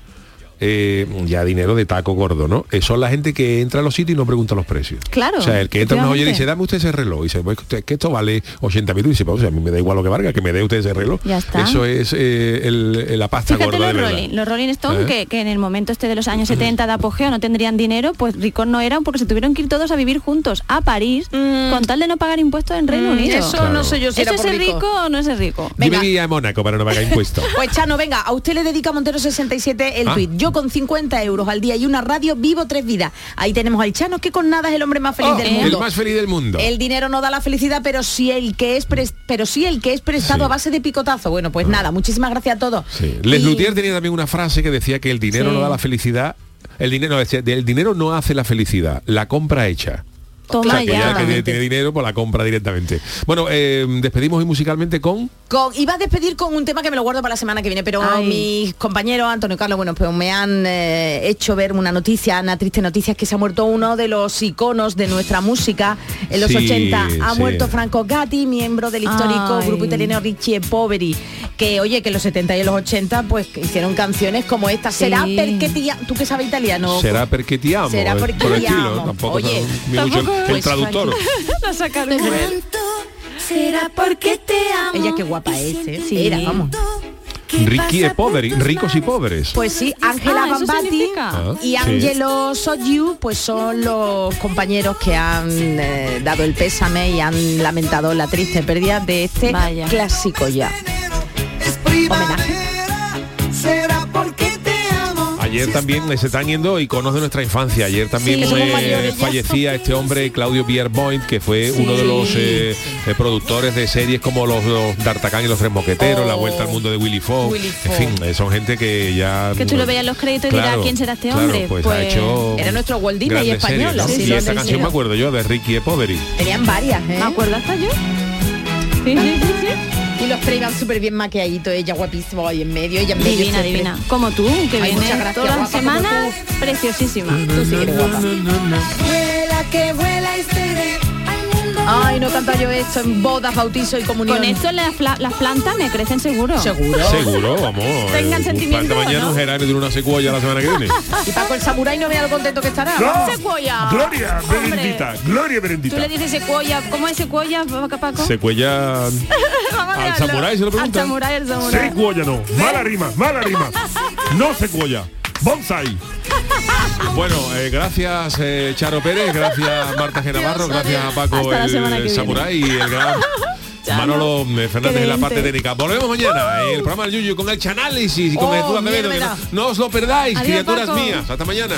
eh, ya dinero de taco gordo, ¿no? Eh, son la gente que entra a los sitios y no pregunta los precios. Claro, O sea, el que entra a una joyería y dice, dame usted ese reloj. Y dice, pues que que esto vale 80 mil. Y dice, pues a mí me da igual lo que valga, que me dé usted ese reloj. Ya está. Eso es eh, el- el- la pasta Fíjate gorda los. Rolling, los Rolling Stone ¿Eh? que, que en el momento este de los años 70 de apogeo no tendrían dinero, pues ricos no eran porque se tuvieron que ir todos a vivir juntos a París con tal de no pagar impuestos en Reino Mm, Unido. eso Claro. no sé yo si ¿Eso era es por rico. rico o no es rico? Yo me iría a Mónaco para no pagar impuestos. Pues Chano, venga, a usted le dedica Montero 67 el Ah. tuit. Yo con 50 euros al día y una radio vivo tres vidas. Ahí tenemos al Chano que con nada es el hombre más feliz Oh, del el mundo. más feliz del mundo. El dinero no da la felicidad, pero sí el que es pero sí el que es prestado Sí. a base de picotazo. Bueno, pues nada, muchísimas gracias a todos. Sí. Les Y- Luthier tenía también una frase que decía que el dinero no da la felicidad. El dinero, el dinero no hace la felicidad, la compra hecha. Toma o sea, que ya. ya que tiene, tiene dinero, pues la compra directamente. Bueno, eh, despedimos hoy musicalmente con... Con- iba a despedir con un tema que me lo guardo para la semana que viene, pero Ay. mis compañeros, Antonio y Carlos, bueno, pues me han eh, hecho ver una noticia, una triste noticia, es que se ha muerto uno de los iconos de nuestra música en los Sí, 80. Ha sí. muerto Franco Gatti, miembro del histórico Ay. grupo italiano Ricci e Poveri, que oye, que en los 70 y en los 80 pues hicieron canciones como esta. Será perché ti a- ¿Tú que sabes italiano? Será perché ti amo. Será perché por el ti estilo, amo. Tampoco Oye, mucho el- tampoco- el pues, traductor. La sacaron Será porque te amo. Ella qué guapa es, ¿eh? Sí. Era, vamos. Ricky e Poveri, ricos y pobres. Pues sí, Ángela Ah, ¿eso Bambati significa? Ah, y sí. Angelo Soyu pues son los compañeros que han eh, dado el pésame y han lamentado la triste pérdida de este clásico ya. Homenaje. Ayer también se están yendo iconos de nuestra infancia. Ayer también Sí, eh, ya. fallecía este hombre, Claudio Pierre que fue uno de los eh, eh, productores de series como los, los D'Artagnan y los Tres Mosqueteros, La Vuelta al Mundo de Willy. Willy En fin, eh, son gente que ya... Que tú lo veas en los créditos y dirás, Claro, ¿quién será este claro, hombre? pues, ha hecho Era nuestro Walt Disney español, series, ¿no? así Y esta canción me acuerdo yo de Ricky e Poveri. Tenían varias, ¿eh? ¿Me acuerdo hasta yo? Sí, sí, sí, sí. Y los tres iban súper bien maquilladitos, ella guapísima ahí en medio, ella en medio Divina, siempre. divina. Como tú, que Ay, vienes muchas gracias, todas las guapa, como semanas, preciosísima. Tú sí que eres guapa. Que vuela y mundo. Ay, no canta yo esto en bodas, bautizo y comunión. Con esto las, las plantas me crecen seguro. Seguro. Seguro, vamos. Tengan eh, sentimiento, mañana ¿no? un geranio de una secuoya la semana que viene. Y Paco el samurái no vea lo contento que estará. No. Secuoya. Gloria. Berendita, Gloria Tú Berendita. le dices secuoya. ¿Cómo es secuoya, Paco? Secuella Vamos a al samurái se lo Al preguntan. samurái, al samurái. Secuoya no, mala rima, mala rima. No secuoya, bonsai. Bueno, eh, gracias eh, Charo Pérez, gracias Marta Genavarro, gracias a Paco el viene. Samurai y el gran Manolo eh, Fernández en la parte técnica. Volvemos mañana en el programa del Yuyu con el Chanálisis y con Oh, mierda. no, no os lo perdáis, Adiós, criaturas Paco. mías. Hasta mañana.